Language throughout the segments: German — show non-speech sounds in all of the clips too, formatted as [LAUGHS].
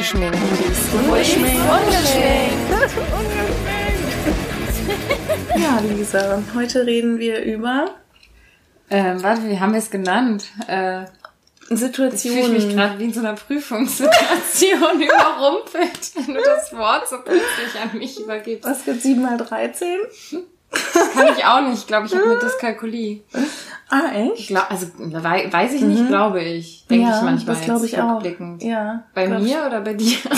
Ungeschminkt. Ungeschminkt. Ungeschminkt. Ja, Lisa, heute reden wir über Ähm, warte, wie haben wir es genannt? Äh, ich fühle mich gerade wie in so einer Prüfungssituation [LAUGHS] überrumpelt, wenn du das Wort so plötzlich an mich übergibst. Was gibt 7 mal 13? Kann ich auch nicht. Ich glaube, ich habe eine Dyskalkulie. Ah, Ich echt? glaub, also wei- weiß ich nicht, glaube ich. Denke ja, ich manchmal das glaube jetzt ich auch. Ja. Bei mir oder bei dir? [LAUGHS]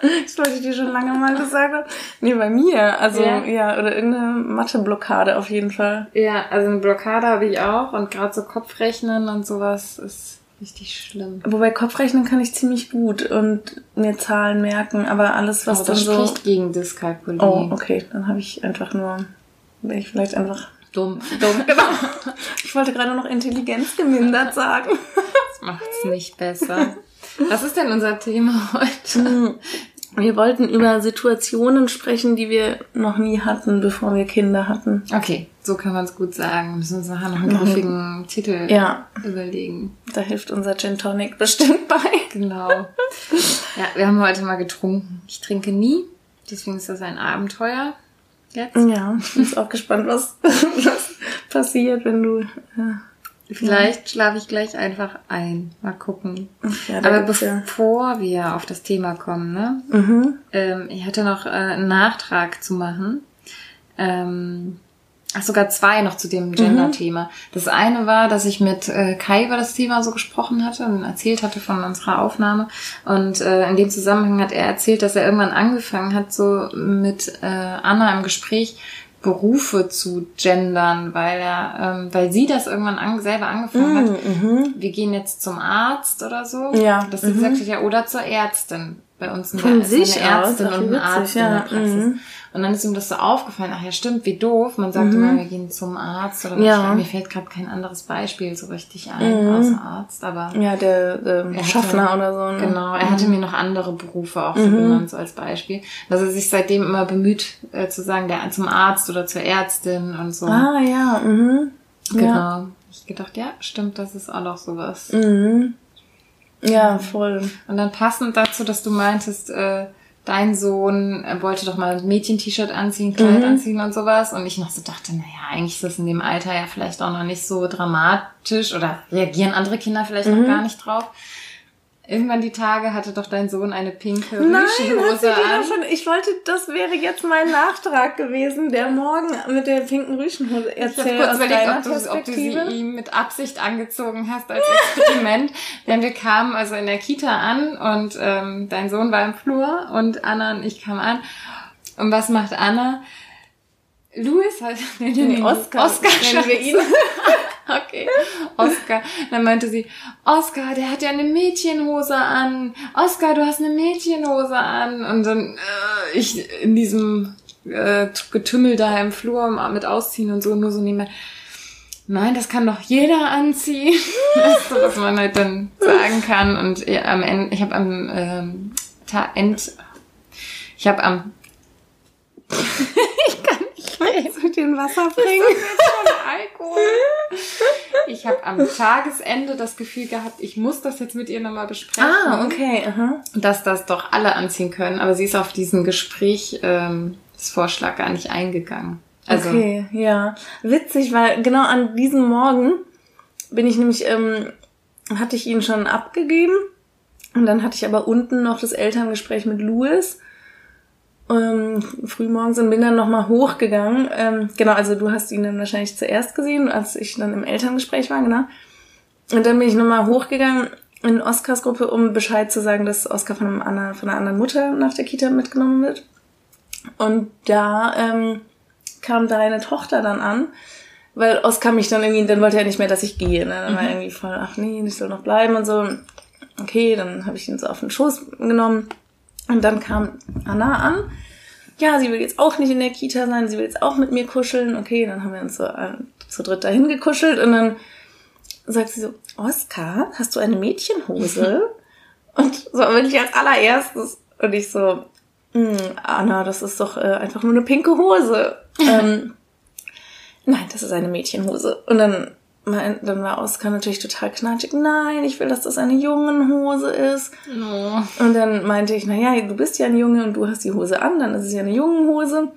Das wollte ich dir schon lange mal gesagt haben. Nee, bei mir. Also, Ja. ja, oder irgendeine Matheblockade auf jeden Fall. Ja, also eine Blockade habe ich auch und gerade so Kopfrechnen und sowas ist richtig schlimm. Wobei Kopfrechnen kann ich ziemlich gut und mir Zahlen merken, aber alles, was Aber dann so. spricht gegen Dyskalkulie. Oh, okay, dann habe ich einfach nur. Bin ich vielleicht einfach Dumm. dumm. [LAUGHS] Genau. Ich wollte gerade noch Intelligenz gemindert sagen. Das macht's nicht besser. Was ist denn unser Thema heute? Wir wollten über Situationen sprechen, die wir noch nie hatten, bevor wir Kinder hatten. Okay, so kann man es gut sagen. Wir müssen uns nachher noch einen griffigen Titel Ja, überlegen. da hilft unser Gin Tonic bestimmt bei. Genau. Ja, wir haben heute mal getrunken. Ich trinke nie, deswegen ist das ein Abenteuer. Jetzt. Ja, ich bin auch gespannt, was, was passiert, wenn du. Ja, Vielleicht schlafe ich gleich einfach ein. Mal gucken. ja, Aber gibt's ja. bevor wir auf das Thema kommen, ne? Mhm. Ähm, ich hatte noch äh, einen Nachtrag zu machen. Ähm, ach, sogar zwei noch zu dem Gender-Thema. Das eine war, dass ich mit äh, Kai über das Thema so gesprochen hatte und erzählt hatte von unserer Aufnahme. Und äh, in dem Zusammenhang hat er erzählt, dass er irgendwann angefangen hat, so mit äh, Anna im Gespräch Berufe zu gendern, weil er, ähm, weil sie das irgendwann an, selber angefangen hat. Mhm. Wir gehen jetzt zum Arzt oder so. Ja, mhm. gesagt hat, ja, oder zur Ärztin. Bei uns in Von sich eine aus, Ärztin wie und ein Arzt in ja, der Praxis. mhm. Und dann ist ihm das so aufgefallen, ach ja, stimmt, wie doof. Man sagt immer, wir gehen zum Arzt oder Ja. mir fällt gerade kein anderes Beispiel so richtig ein, außer Arzt, aber Ja, der ähm, Er hatte- Schaffner oder so. Ne? Genau, er hatte mir noch andere Berufe auch so genannt, so als Beispiel. Dass er sich seitdem immer bemüht, äh, zu sagen, der zum Arzt oder zur Ärztin und so. Ah, ja. Mhm. genau. Ja. Ich gedacht, ja, stimmt, das ist auch noch sowas. Mhm. Ja, voll. Und dann passend dazu, dass du meintest, äh, dein Sohn äh, wollte doch mal ein Mädchen-T-Shirt anziehen, Kleid anziehen und sowas. Und ich noch so dachte, naja, eigentlich ist das in dem Alter ja vielleicht auch noch nicht so dramatisch oder reagieren andere Kinder vielleicht noch gar nicht drauf. Irgendwann die Tage hatte doch dein Sohn eine pinke Nein, dir an. doch schon, ich wollte, das wäre jetzt mein Nachtrag gewesen, der morgen mit der pinken Rüschenhose Ich habe erzählt kurz aus überlegt, deiner ob du, ob du sie ihm mit Absicht angezogen hast als Experiment. [LAUGHS] Denn wir kamen also in der Kita an und ähm, dein Sohn war im Flur und Anna und ich kamen an. Und was macht Anna? Louis nee, nee, Nee, Oscar, Oscar nennen wir ihn. [LAUGHS] [LAUGHS] Okay, Oscar. Dann meinte sie, Oscar, der hat ja eine Mädchenhose an. Oscar, du hast eine Mädchenhose an. Und dann äh, ich in diesem äh, Getümmel da im Flur mit Ausziehen und so nur so nebenbei. Nein, das kann doch jeder anziehen. [LAUGHS] Das ist was man halt dann sagen kann. Und ja, am Ende, ich habe am ähm, Ta End, ich habe am [LAUGHS] ich kann dir ein Wasser bringen? Alkohol. Ich habe am Tagesende das Gefühl gehabt, ich muss das jetzt mit ihr nochmal besprechen. Ah, okay. Aha. Dass das doch alle anziehen können. Aber sie ist auf diesen Gespräch, ähm, das Vorschlag gar nicht eingegangen. Also, Okay, ja. Witzig, weil genau an diesem Morgen bin ich nämlich, ähm, hatte ich ihn schon abgegeben. Und dann hatte ich aber unten noch das Elterngespräch mit Louis. Ähm, frühmorgens und bin dann nochmal hochgegangen. Ähm, genau, also du hast ihn dann wahrscheinlich zuerst gesehen, als ich dann im Elterngespräch war, genau. Und dann bin ich nochmal hochgegangen in Oskars Gruppe, um Bescheid zu sagen, dass Oskar von, einem anderen, von einer anderen Mutter nach der Kita mitgenommen wird. Und da ähm, kam deine Tochter dann an, weil Oskar mich dann irgendwie, dann wollte er nicht mehr, dass ich gehe. Ne? Dann war er irgendwie voll, ach nee, ich soll noch bleiben und so. Okay, dann habe ich ihn so auf den Schoß genommen. Und dann kam Anna an. Ja, sie will jetzt auch nicht in der Kita sein, sie will jetzt auch mit mir kuscheln. Okay, dann haben wir uns so äh, zu dritt dahin gekuschelt und dann sagt sie so, Oskar, hast du eine Mädchenhose? [LAUGHS] und so will ich als allererstes. Und ich so, "Hm, Anna, das ist doch äh, einfach nur eine pinke Hose. [LAUGHS] ähm, nein, das ist eine Mädchenhose. Und dann dann war Oskar natürlich total knatschig. Nein, ich will, dass das eine Jungenhose ist. Oh. Und dann meinte ich, naja, du bist ja ein Junge und du hast die Hose an, dann ist es ja eine Jungenhose.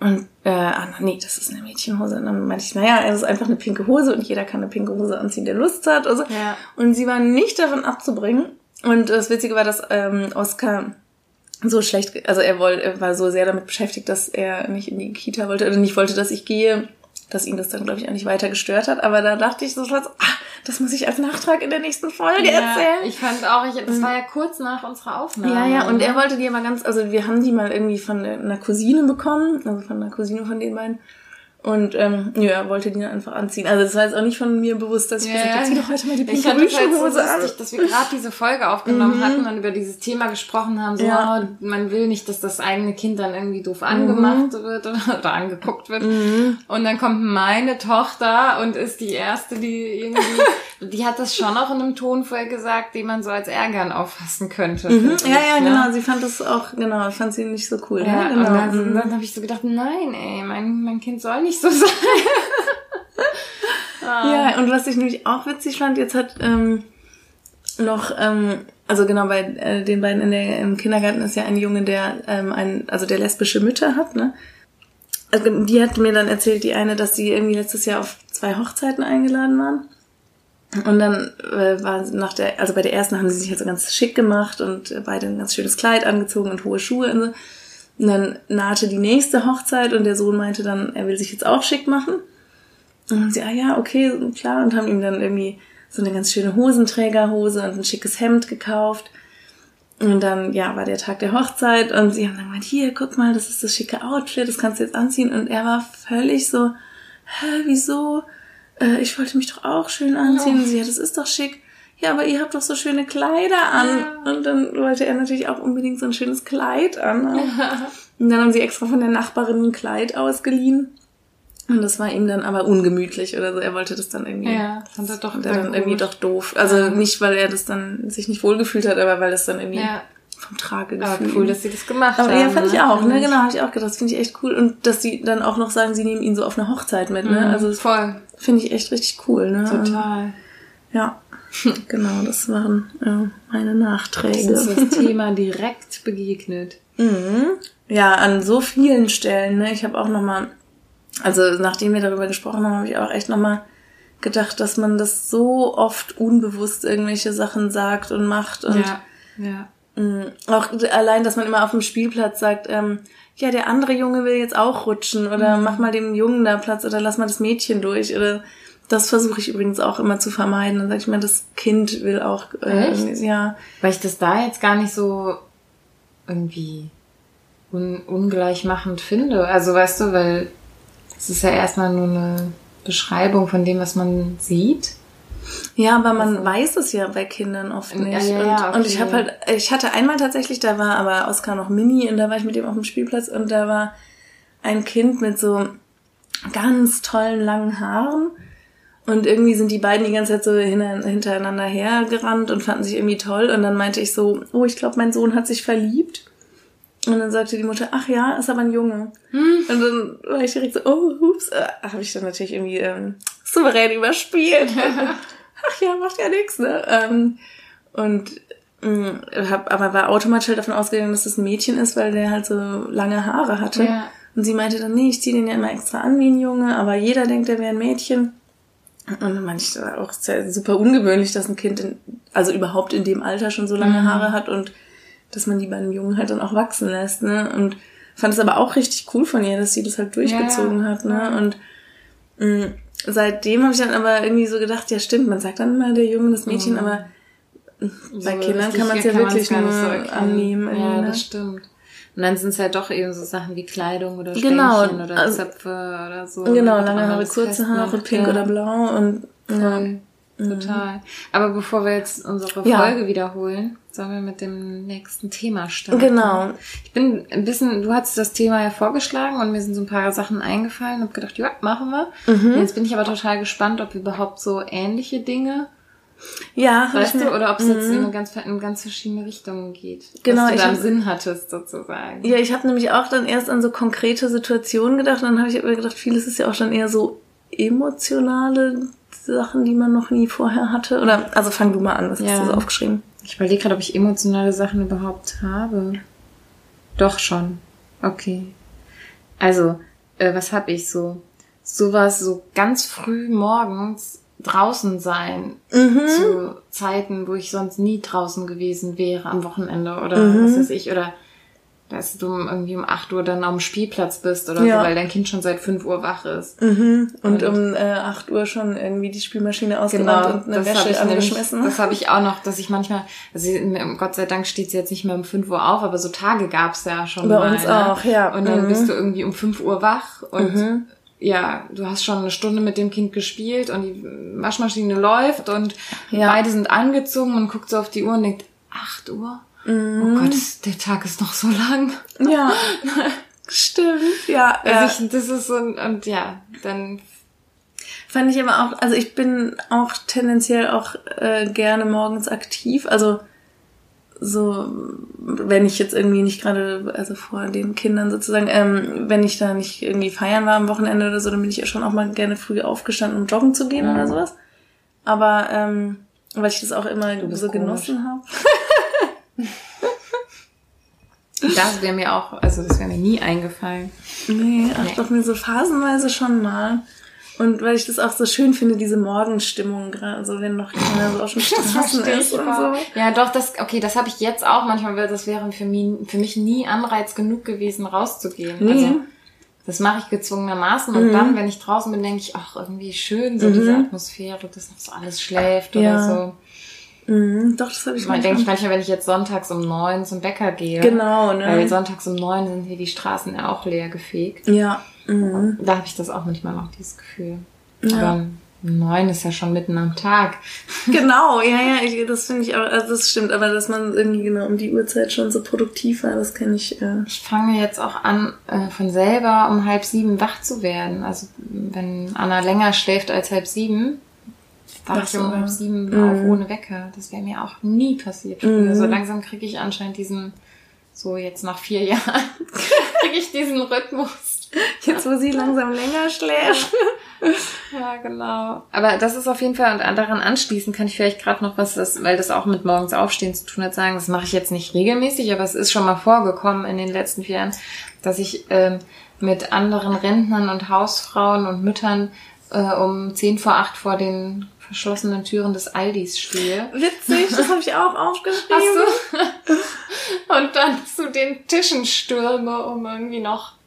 Und, äh, ah, nee, das ist eine Mädchenhose. Und dann meinte ich, naja, es ist einfach eine pinke Hose und jeder kann eine pinke Hose anziehen, der Lust hat. Also. Ja. Und sie war nicht davon abzubringen. Und das Witzige war, dass ähm, Oskar so schlecht, also er, wollte, er war so sehr damit beschäftigt, dass er nicht in die Kita wollte oder nicht wollte, dass ich gehe, dass ihn das dann, glaube ich, auch nicht weiter gestört hat. Aber da dachte ich so, ah, das muss ich als Nachtrag in der nächsten Folge Ja, erzählen. ich fand auch, ich, das war ja kurz nach unserer Aufnahme. Ja, ja, und er wollte die aber ganz, also wir haben die mal irgendwie von einer Cousine bekommen, also von einer Cousine von den beiden. Und ähm, ja, wollte die dann einfach anziehen. Also das war jetzt auch nicht von mir bewusst, dass ich gesagt habe, zieh doch heute mal die pinke Rüschenhose an. lustig, dass wir gerade diese Folge aufgenommen hatten und über dieses Thema gesprochen haben. So, Ja. oh, man will nicht, dass das eigene Kind dann irgendwie doof angemacht wird oder, [LAUGHS] oder angeguckt wird. Und dann kommt meine Tochter und ist die erste, die irgendwie, [LAUGHS] die hat das schon auch in einem Ton vorher gesagt, den man so als Ärgern auffassen könnte. Mhm. Ja, ja, ne? genau. Sie fand das auch, genau, fand sie nicht so cool. Ja, ne? genau. und dann, Mhm. dann habe ich so gedacht, nein, ey, mein, mein Kind soll nicht so [LAUGHS] sein. Ja, und was ich nämlich auch witzig fand, jetzt hat ähm, noch, ähm, also genau bei äh, den beiden in der, im Kindergarten ist ja ein Junge, der ähm, ein, also der lesbische Mütter hat, ne? Also die hat mir dann erzählt, die eine, dass sie irgendwie letztes Jahr auf zwei Hochzeiten eingeladen waren. Und dann äh, war sie nach der, also bei der ersten haben sie sich halt so ganz schick gemacht und äh, beide ein ganz schönes Kleid angezogen und hohe Schuhe und so. Und dann nahte die nächste Hochzeit und der Sohn meinte dann, er will sich jetzt auch schick machen. Und dann sie, ah ja, okay, klar, und haben ihm dann irgendwie so eine ganz schöne Hosenträgerhose und ein schickes Hemd gekauft. Und dann, ja, war der Tag der Hochzeit und sie haben dann gemeint, hier, guck mal, das ist das schicke Outfit, das kannst du jetzt anziehen. Und er war völlig so, hä, wieso? Äh, ich wollte mich doch auch schön anziehen. Und sie, ja, das ist doch schick. Ja, aber ihr habt doch so schöne Kleider an. Und dann wollte er natürlich auch unbedingt so ein schönes Kleid an. Und dann haben sie extra von der Nachbarin ein Kleid ausgeliehen. Und das war ihm dann aber ungemütlich oder so. Er wollte das dann irgendwie. Ja, fand er doch er dann gut. irgendwie doch doof. Also nicht, weil er das dann sich nicht wohlgefühlt hat, aber weil das dann irgendwie Ja. vom Trage Aber gefühlt. cool, dass sie das gemacht aber haben. ja, fand ich ne? auch, ne? Ich. Genau, habe ich auch gedacht. Das finde ich echt cool. Und dass sie dann auch noch sagen, sie nehmen ihn so auf eine Hochzeit mit, ne? Also das Voll, finde ich echt richtig cool, ne? total. Ja. [LAUGHS] genau, das waren ja, meine Nachträge. Das ist das Thema direkt begegnet. Mhm. Ja, an so vielen Stellen. Ne? Ich habe auch noch mal, also nachdem wir darüber gesprochen haben, habe ich auch echt noch mal gedacht, dass man das so oft unbewusst irgendwelche Sachen sagt und macht und Ja, ja. mh, auch allein, dass man immer auf dem Spielplatz sagt, ähm, ja, der andere Junge will jetzt auch rutschen oder mach mal dem Jungen da Platz oder lass mal das Mädchen durch oder das versuche ich übrigens auch immer zu vermeiden. Dann sage ich mir, das Kind will auch, äh, Echt? ja, Weil ich das da jetzt gar nicht so irgendwie un ungleich machend finde. Also weißt du, weil es ist ja erstmal nur eine Beschreibung von dem, was man sieht. Ja, aber man weiß es ja bei Kindern oft Ja, nicht. ja, und, ja, und ich okay. habe halt, ich hatte einmal tatsächlich, da war aber Oskar noch Mini und da war ich mit ihm auf dem Spielplatz und da war ein Kind mit so ganz tollen langen Haaren. Und irgendwie sind die beiden die ganze Zeit so hinter- hintereinander hergerannt und fanden sich irgendwie toll. Und dann meinte ich so, oh, ich glaube, mein Sohn hat sich verliebt. Und dann sagte die Mutter, ach ja, ist aber ein Junge. Und dann war ich direkt so, oh, hups, äh, habe ich dann natürlich irgendwie ähm, souverän überspielt. [LAUGHS] ach ja, macht ja nichts, ne? Ähm, und mh, hab, aber war automatisch halt davon ausgegangen, dass das ein Mädchen ist, weil der halt so lange Haare hatte. Ja. Und sie meinte dann, nee, ich ziehe den ja immer extra an wie ein Junge, aber jeder denkt, er wäre ein Mädchen. Und war auch sehr, super ungewöhnlich, dass ein Kind, in, also überhaupt in dem Alter schon so lange Mhm. Haare hat und dass man die bei einem Jungen halt dann auch wachsen lässt, ne? Und fand es aber auch richtig cool von ihr, dass sie das halt durchgezogen Ja, hat, ne? Und mh, seitdem habe ich dann aber irgendwie so gedacht, ja stimmt, man sagt dann immer der Junge, das Mädchen, Mhm. aber bei So Kindern kann man es ja wirklich nur nicht so annehmen. Ja, ne? das stimmt. Und dann sind es halt doch eben so Sachen wie Kleidung oder Genau, oder also- Zöpfe oder so. Genau, lange Haare, kurze Haare, festmacht, pink ja. oder blau und ja. Voll. Total. Aber bevor wir jetzt unsere Ja. Folge wiederholen, sollen wir mit dem nächsten Thema starten. Genau. Ich bin ein bisschen, du hast das Thema ja vorgeschlagen und mir sind so ein paar Sachen eingefallen. Hab gedacht, ja, machen wir. Mhm. Jetzt bin ich aber total gespannt, ob überhaupt so ähnliche Dinge, Ja, hab weißt ich du, mir- oder ob es jetzt Mhm. in, eine ganz, in ganz verschiedene Richtungen geht. Genau, was du ich da im hab- Sinn hattest, sozusagen. Ja, ich habe nämlich auch dann erst an so konkrete Situationen gedacht. Dann habe ich aber gedacht, vieles ist ja auch schon eher so emotionale Sachen, die man noch nie vorher hatte? Oder, also fang du mal an, was Ja. hast du so aufgeschrieben? Ich überlege gerade, ob ich emotionale Sachen überhaupt habe. Doch schon. Okay. Also, äh, was habe ich so? Sowas so ganz früh morgens draußen sein zu Zeiten, wo ich sonst nie draußen gewesen wäre am Wochenende oder was weiß ich oder dass du irgendwie um 8 Uhr dann am Spielplatz bist oder Ja. so, weil dein Kind schon seit 5 Uhr wach ist. Und, Und- um äh, 8 Uhr schon irgendwie die Spülmaschine ausgeräumt und eine Genau, das habe Wäsche ich nämlich, angeschmissen. das habe ich auch noch, dass ich manchmal, also Gott sei Dank steht sie jetzt nicht mehr um 5 Uhr auf, aber so Tage gab's ja schon Bei mal. uns ne? auch, ja. Und dann Mhm. bist du irgendwie um 5 Uhr wach und ja, du hast schon eine Stunde mit dem Kind gespielt und die Waschmaschine läuft und Ja. beide sind angezogen und guckt so auf die Uhr und denkt, 8 Uhr? Mhm. Oh Gott, der Tag ist noch so lang. Ja, [LAUGHS] stimmt. Ja, ja. Also ich, das ist so, ein- und ja, dann Fand ich aber auch, also ich bin auch tendenziell auch äh, gerne morgens aktiv. Also so, wenn ich jetzt irgendwie nicht gerade, also vor den Kindern sozusagen, ähm, wenn ich da nicht irgendwie feiern war am Wochenende oder so, dann bin ich ja schon auch mal gerne früh aufgestanden, um joggen zu gehen oder sowas. Aber ähm, weil ich das auch immer so komisch. genossen habe. [LAUGHS] das wäre mir auch, also das wäre mir nie eingefallen. Nee, ach Nee. doch mir so phasenweise schon mal. Und weil ich das auch so schön finde, diese Morgenstimmung gerade, so wenn noch keiner so auf dem [LAUGHS] Straßen ist und so. Ja, doch, das, okay, das habe ich jetzt auch manchmal, weil das wäre für mich, für mich nie Anreiz genug gewesen, rauszugehen. Nee. Also, das mache ich gezwungenermaßen und dann, wenn ich draußen bin, denke ich, ach, irgendwie schön, so diese Atmosphäre, dass noch so alles schläft Ja. oder so. Mhm, doch, das habe ich Man denke ich manchmal, wenn ich jetzt sonntags um neun zum Bäcker gehe. Genau, ne? Weil sonntags um neun sind hier die Straßen ja auch leer gefegt. Ja. Mhm. Da habe ich das auch manchmal noch, dieses Gefühl. Ja. Aber neun ist ja schon mitten am Tag. [LAUGHS] Genau, ja, ja, ich, das finde ich auch, also das stimmt, aber dass man irgendwie genau um die Uhrzeit schon so produktiv war, das kenne ich. Äh, Ich fange jetzt auch an, äh, von selber um halb sieben wach zu werden. Also wenn Anna länger schläft als halb sieben, Ach ich um halb sieben Mhm. auf ohne Wecker. Das wäre mir auch nie passiert. früher. So langsam kriege ich anscheinend diesen, so jetzt nach vier [LAUGHS] Jahren, kriege ich diesen Rhythmus. Jetzt, wo sie langsam länger schläft. Ja, genau. Aber das ist auf jeden Fall, und daran anschließend kann ich vielleicht gerade noch was, das, weil das auch mit morgens aufstehen zu tun hat, sagen, das mache ich jetzt nicht regelmäßig, aber es ist schon mal vorgekommen in den letzten vier Jahren, dass ich ähm, mit anderen Rentnern und Hausfrauen und Müttern äh, um zehn vor acht vor den verschlossenen Türen des Aldis stehe. Witzig, das habe ich auch aufgeschrieben. Hast [LAUGHS] du? und dann zu den Tischen stürme, um irgendwie noch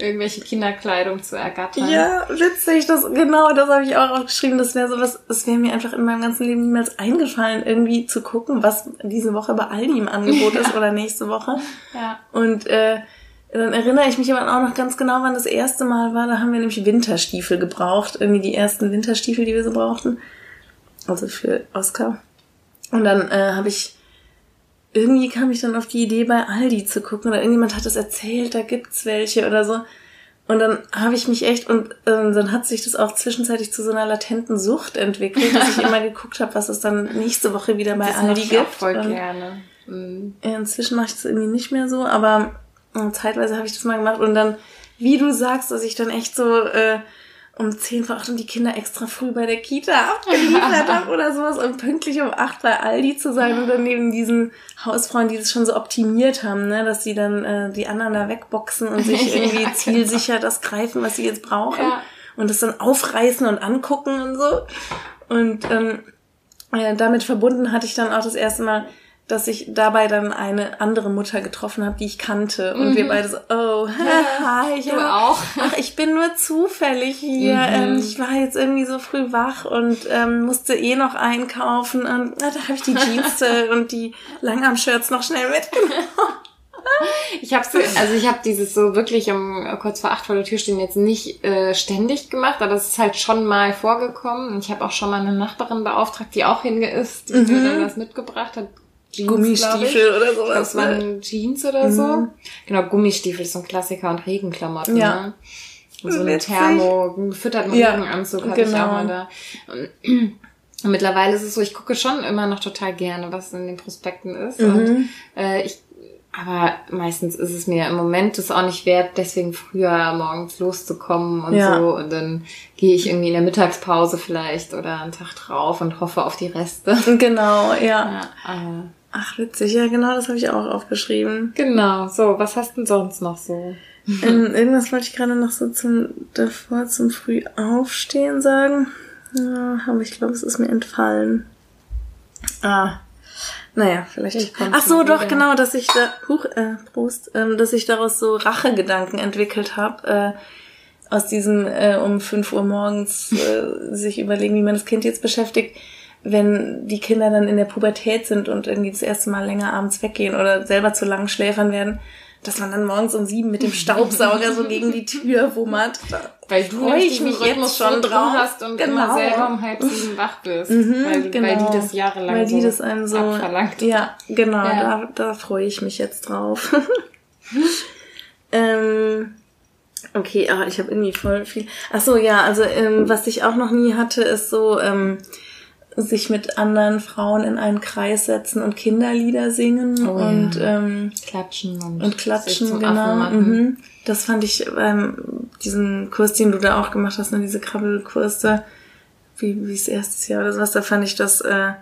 irgendwelche Kinderkleidung zu ergattern. Ja, witzig, das genau, das habe ich auch aufgeschrieben. Das wäre sowas, es wäre mir einfach in meinem ganzen Leben niemals eingefallen, irgendwie zu gucken, was diese Woche bei Aldi im Angebot [LAUGHS] ist oder nächste Woche. ja. Und äh, dann erinnere ich mich aber auch noch ganz genau, wann das erste Mal war. Da haben wir nämlich Winterstiefel gebraucht. Irgendwie die ersten Winterstiefel, die wir so brauchten. Also für Oscar. Und dann äh, habe ich irgendwie kam ich dann auf die Idee, bei Aldi zu gucken. Oder irgendjemand hat es erzählt, da gibt's welche oder so. Und dann habe ich mich echt, und ähm, dann hat sich das auch zwischenzeitlich zu so einer latenten Sucht entwickelt, dass ich immer [LAUGHS] geguckt habe, was es dann nächste Woche wieder bei Das Aldi ich gibt. auch voll Und- gerne. Mhm. inzwischen mache ich das irgendwie nicht mehr so, aber äh, zeitweise habe ich das mal gemacht und dann, wie du sagst, dass ich dann echt so äh, um 10 vor 8 und die Kinder extra früh bei der Kita [LAUGHS] abgeliefert habe oder sowas und pünktlich um 8 bei Aldi zu sein und dann neben diesen Hausfrauen, die das schon so optimiert haben, ne, dass sie dann äh, die anderen da wegboxen und sich [LAUGHS] Ja, irgendwie genau. zielsicher das greifen, was sie jetzt brauchen Ja. und das dann aufreißen und angucken und so. Und ähm, äh, damit verbunden hatte ich dann auch das erste Mal, dass ich dabei dann eine andere Mutter getroffen habe, die ich kannte. Und wir beide so, oh, hi, Du ja. auch? Ach, ich bin nur zufällig hier. Mhm. Ähm, ich war jetzt irgendwie so früh wach und ähm, musste eh noch einkaufen. Und na, da habe ich die Jeans äh, [LAUGHS] und die Langarm-Shirts noch schnell mitgenommen. [LAUGHS] Ich habe so, also ich habe dieses so wirklich um kurz vor acht vor der Tür stehen jetzt nicht äh, ständig gemacht, aber es ist halt schon mal vorgekommen. Und ich habe auch schon mal eine Nachbarin beauftragt, die auch hingeisst, die mir dann was mitgebracht hat. Jeans, ich. Gummistiefel oder Ich sowas. Das ne? waren Jeans oder so. Genau, Gummistiefel ist so ein Klassiker und Regenklamotten. Ja. Ne? Und so Witzig. Thermo, gefütterten Ja, Regenanzug hatte ich genau. auch mal da. Und [CLEARS THROAT] und mittlerweile ist es so, ich gucke schon immer noch total gerne, was in den Prospekten ist. Mhm. Und äh, ich aber meistens ist es mir im Moment das auch nicht wert, deswegen früher morgens loszukommen und Ja. so. Und dann gehe ich irgendwie in der Mittagspause vielleicht oder einen Tag drauf und hoffe auf die Reste. Genau, ja. Ja, Ach, witzig. Ja, genau, das habe ich auch aufgeschrieben. genau. So, was hast du denn sonst noch so? ähm, irgendwas wollte ich gerade noch so zum davor zum früh aufstehen sagen. Ja, aber ich glaube, es ist mir entfallen. Ah. Naja, vielleicht. Ach so, doch, wieder. genau, dass ich da, huch, äh, Prost, ähm, dass ich daraus so Rachegedanken entwickelt habe, äh, aus diesem äh, um 5 Uhr morgens äh, sich überlegen, wie man das Kind jetzt beschäftigt, wenn die Kinder dann in der Pubertät sind und irgendwie das erste Mal länger abends weggehen oder selber zu lang schläfern werden, dass man dann morgens um sieben mit dem Staubsauger so gegen die Tür wummert. [LAUGHS] Da Weil du freu nämlich ich mich Rhythmus jetzt schon drauf. hast und Genau. immer selber um halb sieben wach bist. Mhm, weil, genau. weil die das jahrelang Weil die so das einem so abverlangt. Ja, genau, Ja. da, da freue ich mich jetzt drauf. [LAUGHS] ähm, okay, ah, ich habe irgendwie voll viel. Ach so, ja, also ähm, was ich auch noch nie hatte, ist so ähm, sich mit anderen Frauen in einen Kreis setzen und Kinderlieder singen Oh ja. und ähm, Klatschen und, und klatschen, genau. Mhm. Das fand ich beim diesen Kurs, den du da auch gemacht hast, ne, diese Krabbelkurs da, wie wie es erstes Jahr oder sowas, da fand ich das äh,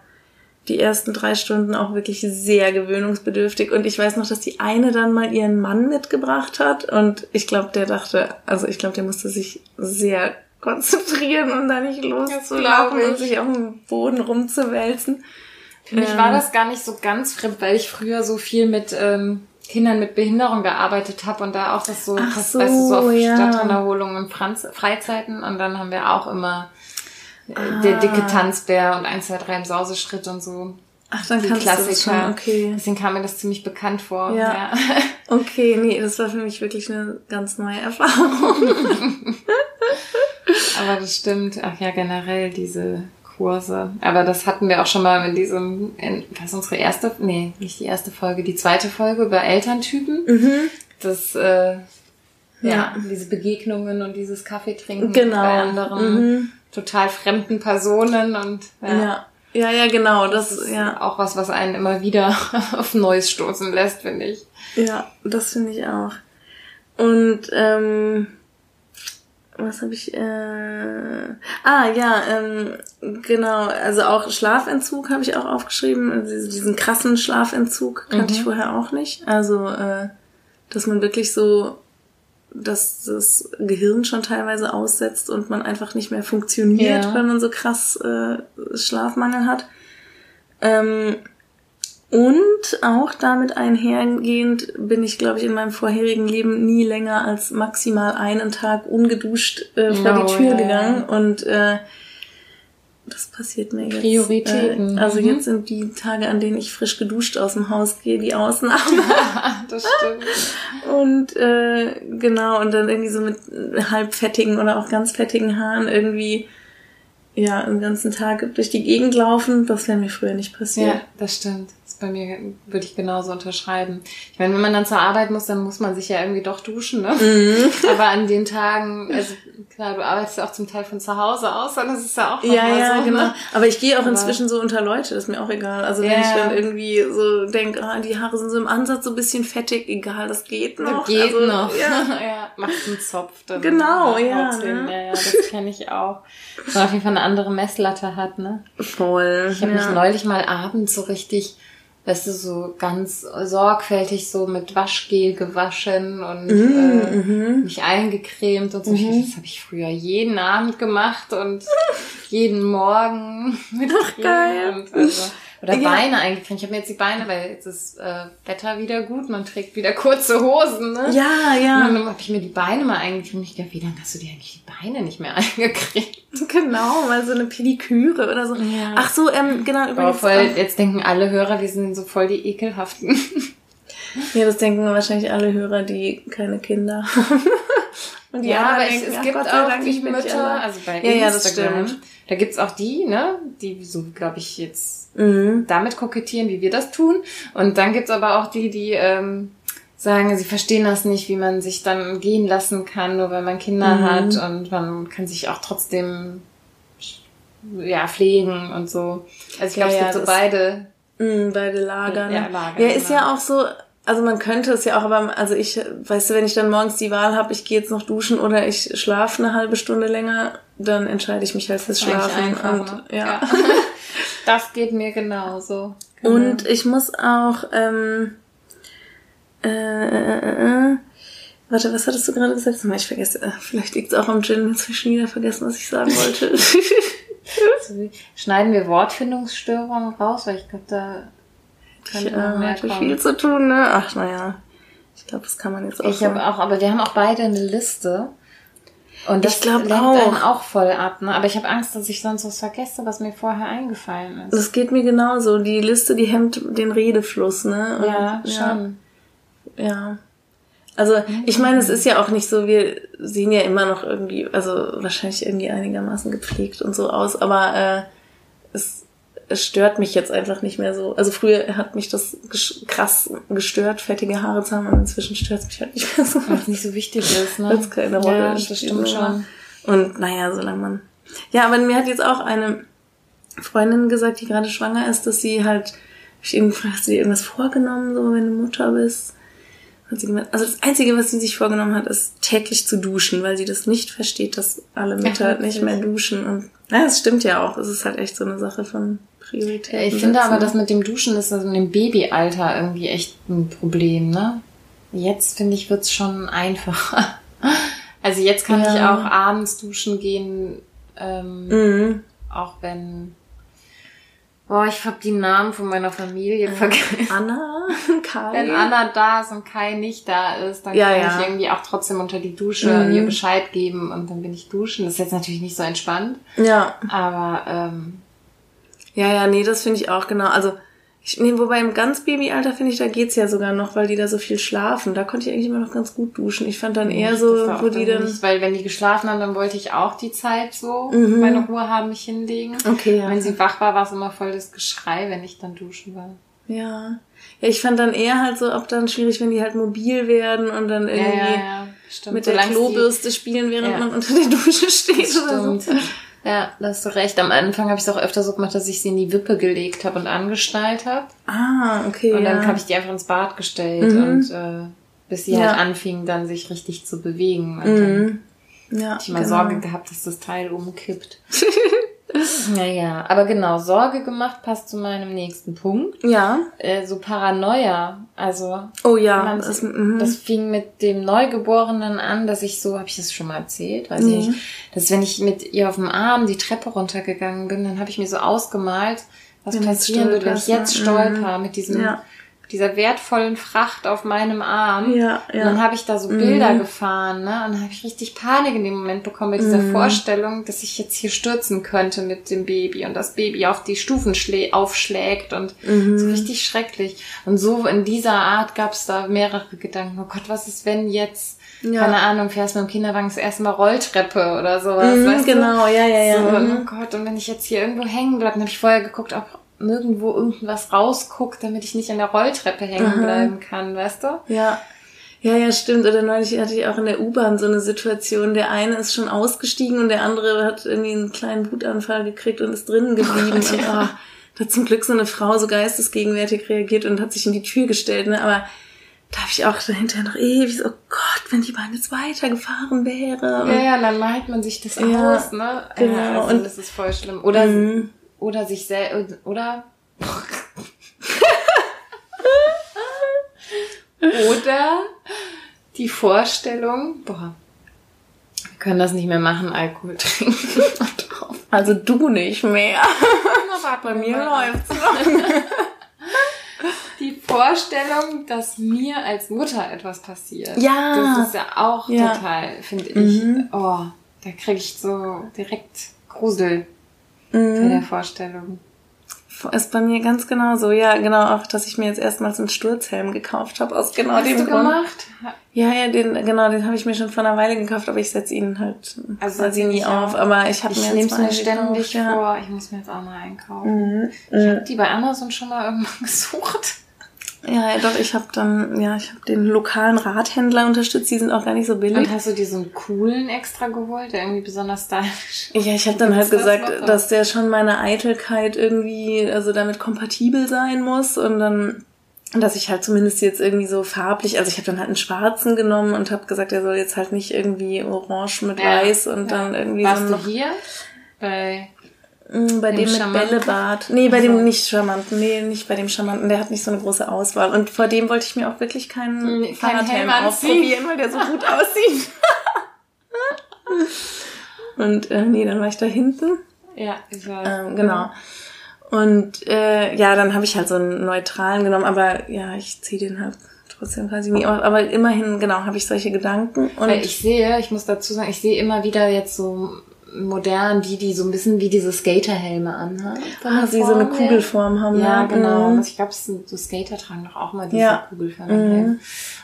die ersten drei Stunden auch wirklich sehr gewöhnungsbedürftig. Und ich weiß noch, dass die eine dann mal ihren Mann mitgebracht hat und ich glaube, der dachte, also ich glaube, der musste sich sehr konzentrieren, um da nicht loszulaufen und sich auf dem Boden rumzuwälzen. Für mich Ähm. war das gar nicht so ganz fremd, weil ich früher so viel mit ähm, Kindern mit Behinderung gearbeitet habe und da auch das so, Ach so, weißt du, so auf ja. Stadtwanderholungen und Franz Freizeiten und dann haben wir auch immer äh, Ah. der dicke Tanzbär und 1, 2, 3 im Sauseschritt und so. Ach, dann Die kannst du das Klassiker. schon, okay. Deswegen kam mir das ziemlich bekannt vor. Ja. Okay, nee, das war für mich wirklich eine ganz neue Erfahrung. [LAUGHS] Aber das stimmt. Ach ja, generell diese Kurse. Aber das hatten wir auch schon mal in diesem, in, was unsere erste, nee, nicht die erste Folge, die zweite Folge über Elterntypen. Das, äh, ja, Ja. diese Begegnungen und dieses Kaffeetrinken Genau. bei anderen Mhm. total fremden Personen und ja. Ja. Ja, ja, genau, Das das, ist ja. auch was, was einen immer wieder [LAUGHS] auf Neues stoßen lässt, finde ich. Ja, das finde ich auch. Und, ähm, was habe ich, äh, ah, ja, ähm, genau, also auch Schlafentzug habe ich auch aufgeschrieben. Also diesen- krassen Schlafentzug kannte ich vorher auch nicht. Also, äh, dass man wirklich so, dass das Gehirn schon teilweise aussetzt und man einfach nicht mehr funktioniert, Ja. weil man so krass äh, Schlafmangel hat. Ähm, und auch damit einhergehend bin ich, glaube ich, in meinem vorherigen Leben nie länger als maximal einen Tag ungeduscht äh, vor Oh, die Tür ja, gegangen. Und äh, das passiert mir jetzt. Prioritäten. Äh, also Mhm. jetzt sind die Tage, an denen ich frisch geduscht aus dem Haus gehe, die Ausnahme. [LAUGHS] das stimmt. Und äh, genau, und dann irgendwie so mit halbfettigen oder auch ganz fettigen Haaren irgendwie ja den ganzen Tag durch die Gegend laufen. Das wäre mir früher nicht passiert. Ja, das stimmt. Das ist bei mir würde ich genauso unterschreiben. Ich meine, wenn man dann zur Arbeit muss, dann muss man sich ja irgendwie doch duschen, ne? Mhm. [LAUGHS] Aber an den Tagen, also klar, du arbeitest ja auch zum Teil von zu Hause aus, das ist ja auch noch Ja, ja, so, genau. Ne? Aber ich gehe auch Aber- inzwischen so unter Leute, das ist mir auch egal. Also wenn Ja. ich dann irgendwie so denke, ah, die Haare sind so im Ansatz so ein bisschen fettig, egal, das geht noch. Geht also, noch. Ja. [LAUGHS] ja, macht einen Zopf. Dann Genau, ja, ne? Ja, ja, das kenne ich auch. Dass man auf jeden Fall eine andere Messlatte hat, ne? Voll. Ich habe ja. mich neulich mal abends so richtig, weißt du, so ganz sorgfältig so mit Waschgel gewaschen und Mhm, äh, mich eingecremt und so. Ich, das habe ich früher jeden Abend gemacht und jeden Morgen [LAUGHS] mit Creme geil. und also, oder Ja. Beine eingecremt. Ich habe mir jetzt die Beine, weil jetzt ist äh, Wetter wieder gut, man trägt wieder [LAUGHS] kurze Hosen, ne? Ja, ja. Und dann habe ich mir die Beine mal eingecremt. Ich dachte, wie lange hast du dir eigentlich die Beine nicht mehr [LAUGHS] eingecremt? Genau, mal so eine Pediküre oder so. Ja. Ach so, ähm, genau, übrigens. voll, jetzt denken alle Hörer, wir sind so voll die ekelhaften. Ja, das denken wahrscheinlich alle Hörer, die keine Kinder haben. Und die Ja, aber es, denken, es ach gibt Gott auch Dank, die ich Mütter, also bei Ja, ja, das Instagram, stimmt. da gibt's auch die, ne, die so, glaube ich, jetzt Mhm. damit kokettieren, wie wir das tun. Und dann gibt's aber auch die, die ähm, sagen, sie verstehen das nicht, wie man sich dann gehen lassen kann, nur weil man Kinder Mhm. hat und man kann sich auch trotzdem ja pflegen und so. Also ich glaube, Ja, es ja, gibt so beide. Mhm, beide Lager, ne? Ja, Lager, ja, ist genau. ja auch so, also man könnte es ja auch, aber also ich, weißt du, wenn ich dann morgens die Wahl habe, ich gehe jetzt noch duschen oder ich schlafe eine halbe Stunde länger, dann entscheide ich mich halt fürs Schlafen. Und, ja. ja. [LAUGHS] Das geht mir genauso. Und ich muss auch, ähm, äh, äh, äh, warte, was hattest du gerade gesagt? Ich vergesse, äh, vielleicht liegt es auch am Gin, jetzt habe ich schon wieder vergessen, was ich sagen wollte. [LAUGHS] [LAUGHS] Schneiden wir Wortfindungsstörungen raus, weil ich glaube, da könnte äh, noch mehr hatte viel zu tun, ne? Ach, naja. Ich glaube, das kann man jetzt auch Ich habe auch, aber wir haben auch beide eine Liste. Und das Ich lenkt auch. einen auch voll ab, ne? Aber ich habe Angst, dass ich sonst was vergesse, was mir vorher eingefallen ist. Das geht mir genauso. Die Liste, die hemmt den Redefluss, ne? Und, ja, schon. Ja. Also, ich meine, es ist ja auch nicht so, wir sehen ja immer noch irgendwie, also wahrscheinlich irgendwie einigermaßen gepflegt und so aus, aber äh, es, stört mich jetzt einfach nicht mehr so. Also früher hat mich das krass gestört, fettige Haare zu haben und inzwischen stört es mich halt nicht mehr so. Weil es nicht so wichtig ist, ne? Es keine Rolle ja, das stimmt schon. Und naja, solange man. Ja, aber mir hat jetzt auch eine Freundin gesagt, die gerade schwanger ist, dass sie halt, ich eben gefragt, hast du dir irgendwas vorgenommen, so wenn du Mutter bist? Hat sie gemeint, also das Einzige, was sie sich vorgenommen hat, ist täglich zu duschen, weil sie das nicht versteht, dass alle Mütter Ach, nicht mehr duschen. Und ja, das stimmt ja auch. Es ist halt echt so eine Sache von Prioritäten. Ich finde setzen. aber, das mit dem Duschen ist also in dem Babyalter irgendwie echt ein Problem, ne? Jetzt, finde ich, wird's schon einfacher. [LAUGHS] Also jetzt kann Ja. ich auch abends duschen gehen, ähm, Mhm. auch wenn... Boah, ich habe die Namen von meiner Familie vergessen. Anna, [LAUGHS] Kai. Wenn Anna da ist und Kai nicht da ist, dann Ja, kann ja. ich irgendwie auch trotzdem unter die Dusche Mhm. und ihr Bescheid geben und dann bin ich duschen. Das ist jetzt natürlich nicht so entspannt, Ja. aber ähm, Ja, ja, nee, das finde ich auch genau. Also, ich, nee, wobei im ganz Babyalter finde ich, da geht's ja sogar noch, weil die da so viel schlafen. Da konnte ich eigentlich immer noch ganz gut duschen. Ich fand dann eher das so, wo die dann. Nicht, weil wenn die geschlafen haben, dann wollte ich auch die Zeit so, Mhm. meine Ruhe haben, mich hinlegen. Okay, ja. Wenn sie wach war, war es immer voll das Geschrei, wenn ich dann duschen war. Ja. Ja, ich fand dann eher halt so, ob dann schwierig, wenn die halt mobil werden und dann irgendwie Stimmt. mit der Solange sie- Klobürste spielen, während Ja. man unter der Dusche steht oder so. Ja, da hast du recht. Am Anfang habe ich es auch öfter so gemacht, dass ich sie in die Wippe gelegt habe und angeschnallt habe. Ah, okay. Und dann ja. habe ich die einfach ins Bad gestellt Mhm. und äh, bis sie Ja. halt anfingen, dann sich richtig zu bewegen. Und dann mhm. Ja, hab ich immer genau. Sorge gehabt, dass das Teil umkippt. [LAUGHS] naja, aber genau, Sorge gemacht passt zu meinem nächsten Punkt. Ja. Äh, so Paranoia. Also Oh ja. man, Das, mhm. das fing mit dem Neugeborenen an, dass ich so, habe ich das schon mal erzählt, weiß ich Mhm. nicht, dass wenn ich mit ihr auf dem Arm die Treppe runtergegangen bin, dann habe ich mir so ausgemalt, was Wenn passieren würde, wenn ich stolperst, jetzt ne? stolper mit diesem Ja. Dieser wertvollen Fracht auf meinem Arm. Ja, Und dann ja. habe ich da so Bilder gefahren, ne? Und dann habe ich richtig Panik in dem Moment bekommen bei dieser Vorstellung, dass ich jetzt hier stürzen könnte mit dem Baby und das Baby auf die Stufen schlä aufschlägt und so richtig schrecklich. Und so in dieser Art gab es da mehrere Gedanken. Oh Gott, was ist, wenn jetzt, Ja. keine Ahnung, fährst mit dem Kinderwagen das erste Mal Rolltreppe oder sowas, Mhm, weißt du? genau, ja, ja, ja. So, mhm. oh Gott, und wenn ich jetzt hier irgendwo hängen bleibe, dann habe ich vorher geguckt, ob nirgendwo irgendwas rausguckt, damit ich nicht an der Rolltreppe hängen bleiben kann, weißt du? Ja. Ja, ja, stimmt. Oder neulich hatte ich auch in der U-Bahn so eine Situation. Der eine ist schon ausgestiegen und der andere hat irgendwie einen kleinen Wutanfall gekriegt und ist drinnen geblieben. Gott, und, ja. ah, da hat zum Glück so eine Frau so geistesgegenwärtig reagiert und hat sich in die Tür gestellt. Ne? Aber da habe ich auch dahinter noch ewig so, oh Gott, wenn die Bahn jetzt weitergefahren wäre. Ja, ja, dann malt man sich das Ja, aus, ne? genau. Ja, also Und- das ist voll schlimm. Oder, Mhm. Oder sich selbst, oder? oder die Vorstellung, boah, wir können das nicht mehr machen, Alkohol trinken. [LAUGHS] Also du nicht mehr. Bei Mir läuft's. Die Vorstellung, dass mir als Mutter etwas passiert. Ja. Das ist ja auch Ja. total, finde ich. Mhm. Oh, da kriege ich so direkt Grusel bei Mhm. der Vorstellung. Ist bei mir ganz genau so. Ja, genau auch, dass ich mir jetzt erstmals einen Sturzhelm gekauft habe aus genau Hast dem du Grund. gemacht? Ja, ja, den genau, den habe ich mir schon vor einer Weile gekauft, aber ich setze ihn halt Also quasi nie auf. Aber ich habe mir jetzt mir ständig gekauft, ja. vor. Ich muss mir jetzt auch mal einkaufen. Mhm. Ich habe die bei Amazon schon mal irgendwann [LAUGHS] gesucht. Ja, ja, doch, ich habe dann, ja, ich habe den lokalen Radhändler unterstützt, die sind auch gar nicht so billig. Und hast du dir so einen coolen extra geholt, der irgendwie besonders stylisch [LAUGHS] Ja, ich habe dann halt das gesagt, noch? dass der schon meine Eitelkeit irgendwie, also damit kompatibel sein muss. Und dann dass ich halt zumindest jetzt irgendwie so farblich, also ich habe dann halt einen schwarzen genommen und habe gesagt, er soll jetzt halt nicht irgendwie orange mit Ja, weiß und ja. dann irgendwie Warst so du noch hier? Bei. Mm, bei Dem dem mit? Bällebad. Nee, bei Also- dem nicht charmanten. Nee, nicht bei dem charmanten. Der hat nicht so eine große Auswahl. Und vor dem wollte ich mir auch wirklich keinen Nee, keinen Fahrradhelm Helm anziehen. ausprobieren, weil der so gut aussieht. [LAUGHS] und äh, nee, dann war ich da hinten. Ja, ich war. Ähm, genau. Und äh, ja, dann habe ich halt so einen neutralen genommen, aber ja, ich ziehe den halt trotzdem quasi nie aus. Aber immerhin, genau, habe ich solche Gedanken. Und Weil ich sehe, ich muss dazu sagen, ich sehe immer wieder jetzt so modern die, die so ein bisschen wie diese Skaterhelme anhaben. ah, sie so eine. Kugelform haben. Ja, ne? genau. Mhm. Ich glaube, so Skater tragen doch auch mal diese Ja. kugelförmigen Helme.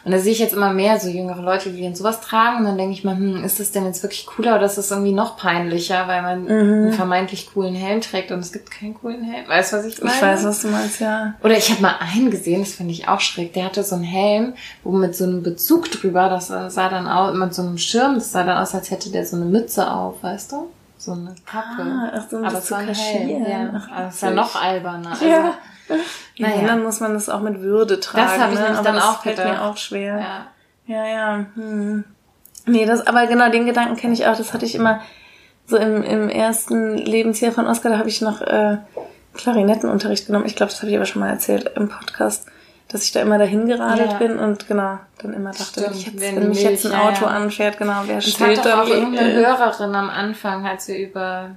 Und da sehe ich jetzt immer mehr so jüngere Leute, die dann sowas tragen. Und dann denke ich mal, hm, ist das denn jetzt wirklich cooler oder ist das irgendwie noch peinlicher, weil man Mhm. einen vermeintlich coolen Helm trägt und es gibt keinen coolen Helm. Weißt du, was ich meine? Ich weiß, was du meinst, ja. Oder ich habe mal einen gesehen, das finde ich auch schräg. Der hatte so einen Helm, wo mit so einem Bezug drüber, das sah dann aus, mit so einem Schirm, das sah dann aus, als hätte der so eine Mütze auf, weißt du? So eine Kappe. Ah, ach so, um Aber das zu ein kaschieren. Helm. Ja. Ach, es ist ja noch alberner. Also, Ja. [LAUGHS] Naja. Ja, dann muss man das auch mit Würde tragen. hab ich ne? nämlich aber dann das auch fällt gedacht. mir auch schwer. ja. Ja, ja. Hm. Nee, das, aber genau, den Gedanken kenne ich auch. Das hatte ich immer so im, im ersten Lebensjahr von Oskar, da habe ich noch äh, Klarinettenunterricht genommen. Ich glaube, das habe ich aber schon mal erzählt im Podcast, dass ich da immer dahin geradelt Ja. bin und genau, dann immer dachte, Stimmt, wenn, ich jetzt, wenn wenn mich jetzt ein Milch, ja, Auto ja. anfährt, genau, wer Das steht hat doch dann auch irgendeine Hörerin am Anfang, als wir über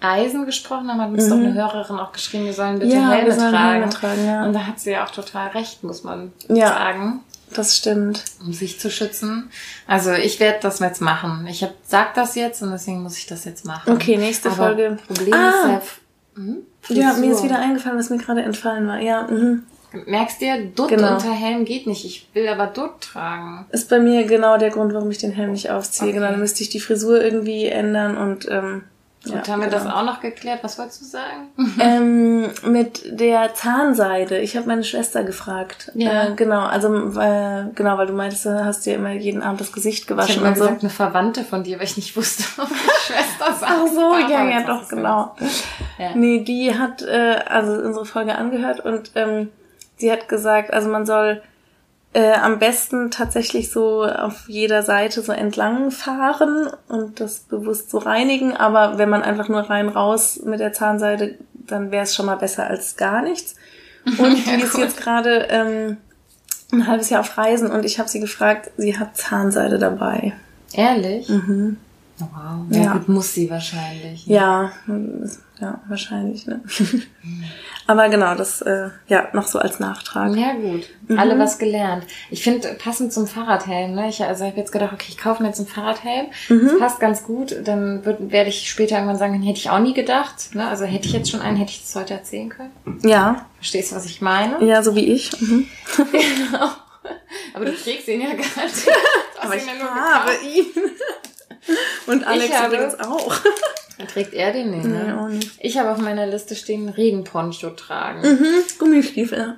Reisen gesprochen haben, hat uns doch eine Hörerin auch geschrieben, wir sollen bitte Mhm. Ja, Helme sollen tragen. Helme tragen, ja. Und da hat sie ja auch total recht, muss man Ja. sagen. Das stimmt. um sich zu schützen. Also ich werde das jetzt machen. Ich hab, sag das jetzt und deswegen muss ich das jetzt machen. Okay, nächste Aber Folge. Problem Ah! ist ja, hm? Ja, mir ist wieder eingefallen, was mir gerade entfallen war. Ja, mhm. Merkst dir, Dutt Genau. unter Helm geht nicht. Ich will aber Dutt tragen. Ist bei mir genau der Grund, warum ich den Helm nicht aufziehe. Okay. Genau, dann müsste ich die Frisur irgendwie ändern und ähm, ja, und haben wir genau. das auch noch geklärt? Was wolltest du sagen? [LAUGHS] [LAUGHS] Ähm, mit der Zahnseide. Ich habe meine Schwester gefragt. Ja. Äh, genau, also weil, genau, weil du meintest, du hast dir immer jeden Abend das Gesicht Ich gewaschen habe mal so. gesagt, eine Verwandte von dir, weil ich nicht wusste, [LAUGHS] ob die Schwester sagt. Ach so, ja, ja, doch, genau. Ja. Nee, die hat äh, also unsere Folge angehört und ähm, sie hat gesagt, also man soll äh, am besten tatsächlich so auf jeder Seite so entlang fahren und das bewusst so reinigen, aber wenn man einfach nur rein raus mit der Zahnseide, dann wäre es schon mal besser als gar nichts. Und [LAUGHS] Ja, die ist jetzt gerade ähm, ein halbes Jahr auf Reisen und ich habe sie gefragt, sie hat Zahnseide dabei. Ehrlich? Mhm. Wow. Ja, Ja. gut, muss sie wahrscheinlich. Ja, ja, wahrscheinlich, ne? [LAUGHS] Aber genau, das, äh, ja, noch so als Nachtrag. Ja, gut. Mhm. Alle was gelernt. Ich finde, passend zum Fahrradhelm, ne? Ich also habe jetzt gedacht, okay, ich kaufe mir jetzt einen Fahrradhelm. Mhm. Das passt ganz gut. Dann werde ich später irgendwann sagen, hätte ich auch nie gedacht. Ne? Also hätte ich jetzt schon einen, hätte ich das heute erzählen können. Ja, Verstehst du, was ich meine? ja, so wie ich. Mhm. [LAUGHS] Genau. Aber du trägst ihn ja gar nicht. [LAUGHS] Aber ich habe ihn. [LAUGHS] Und Alex habe- übrigens auch. [LAUGHS] Dann trägt er den nicht, Nee, ne? auch nicht. Ich habe auf meiner Liste stehen, Regenponcho tragen. Mhm. Gummistiefel.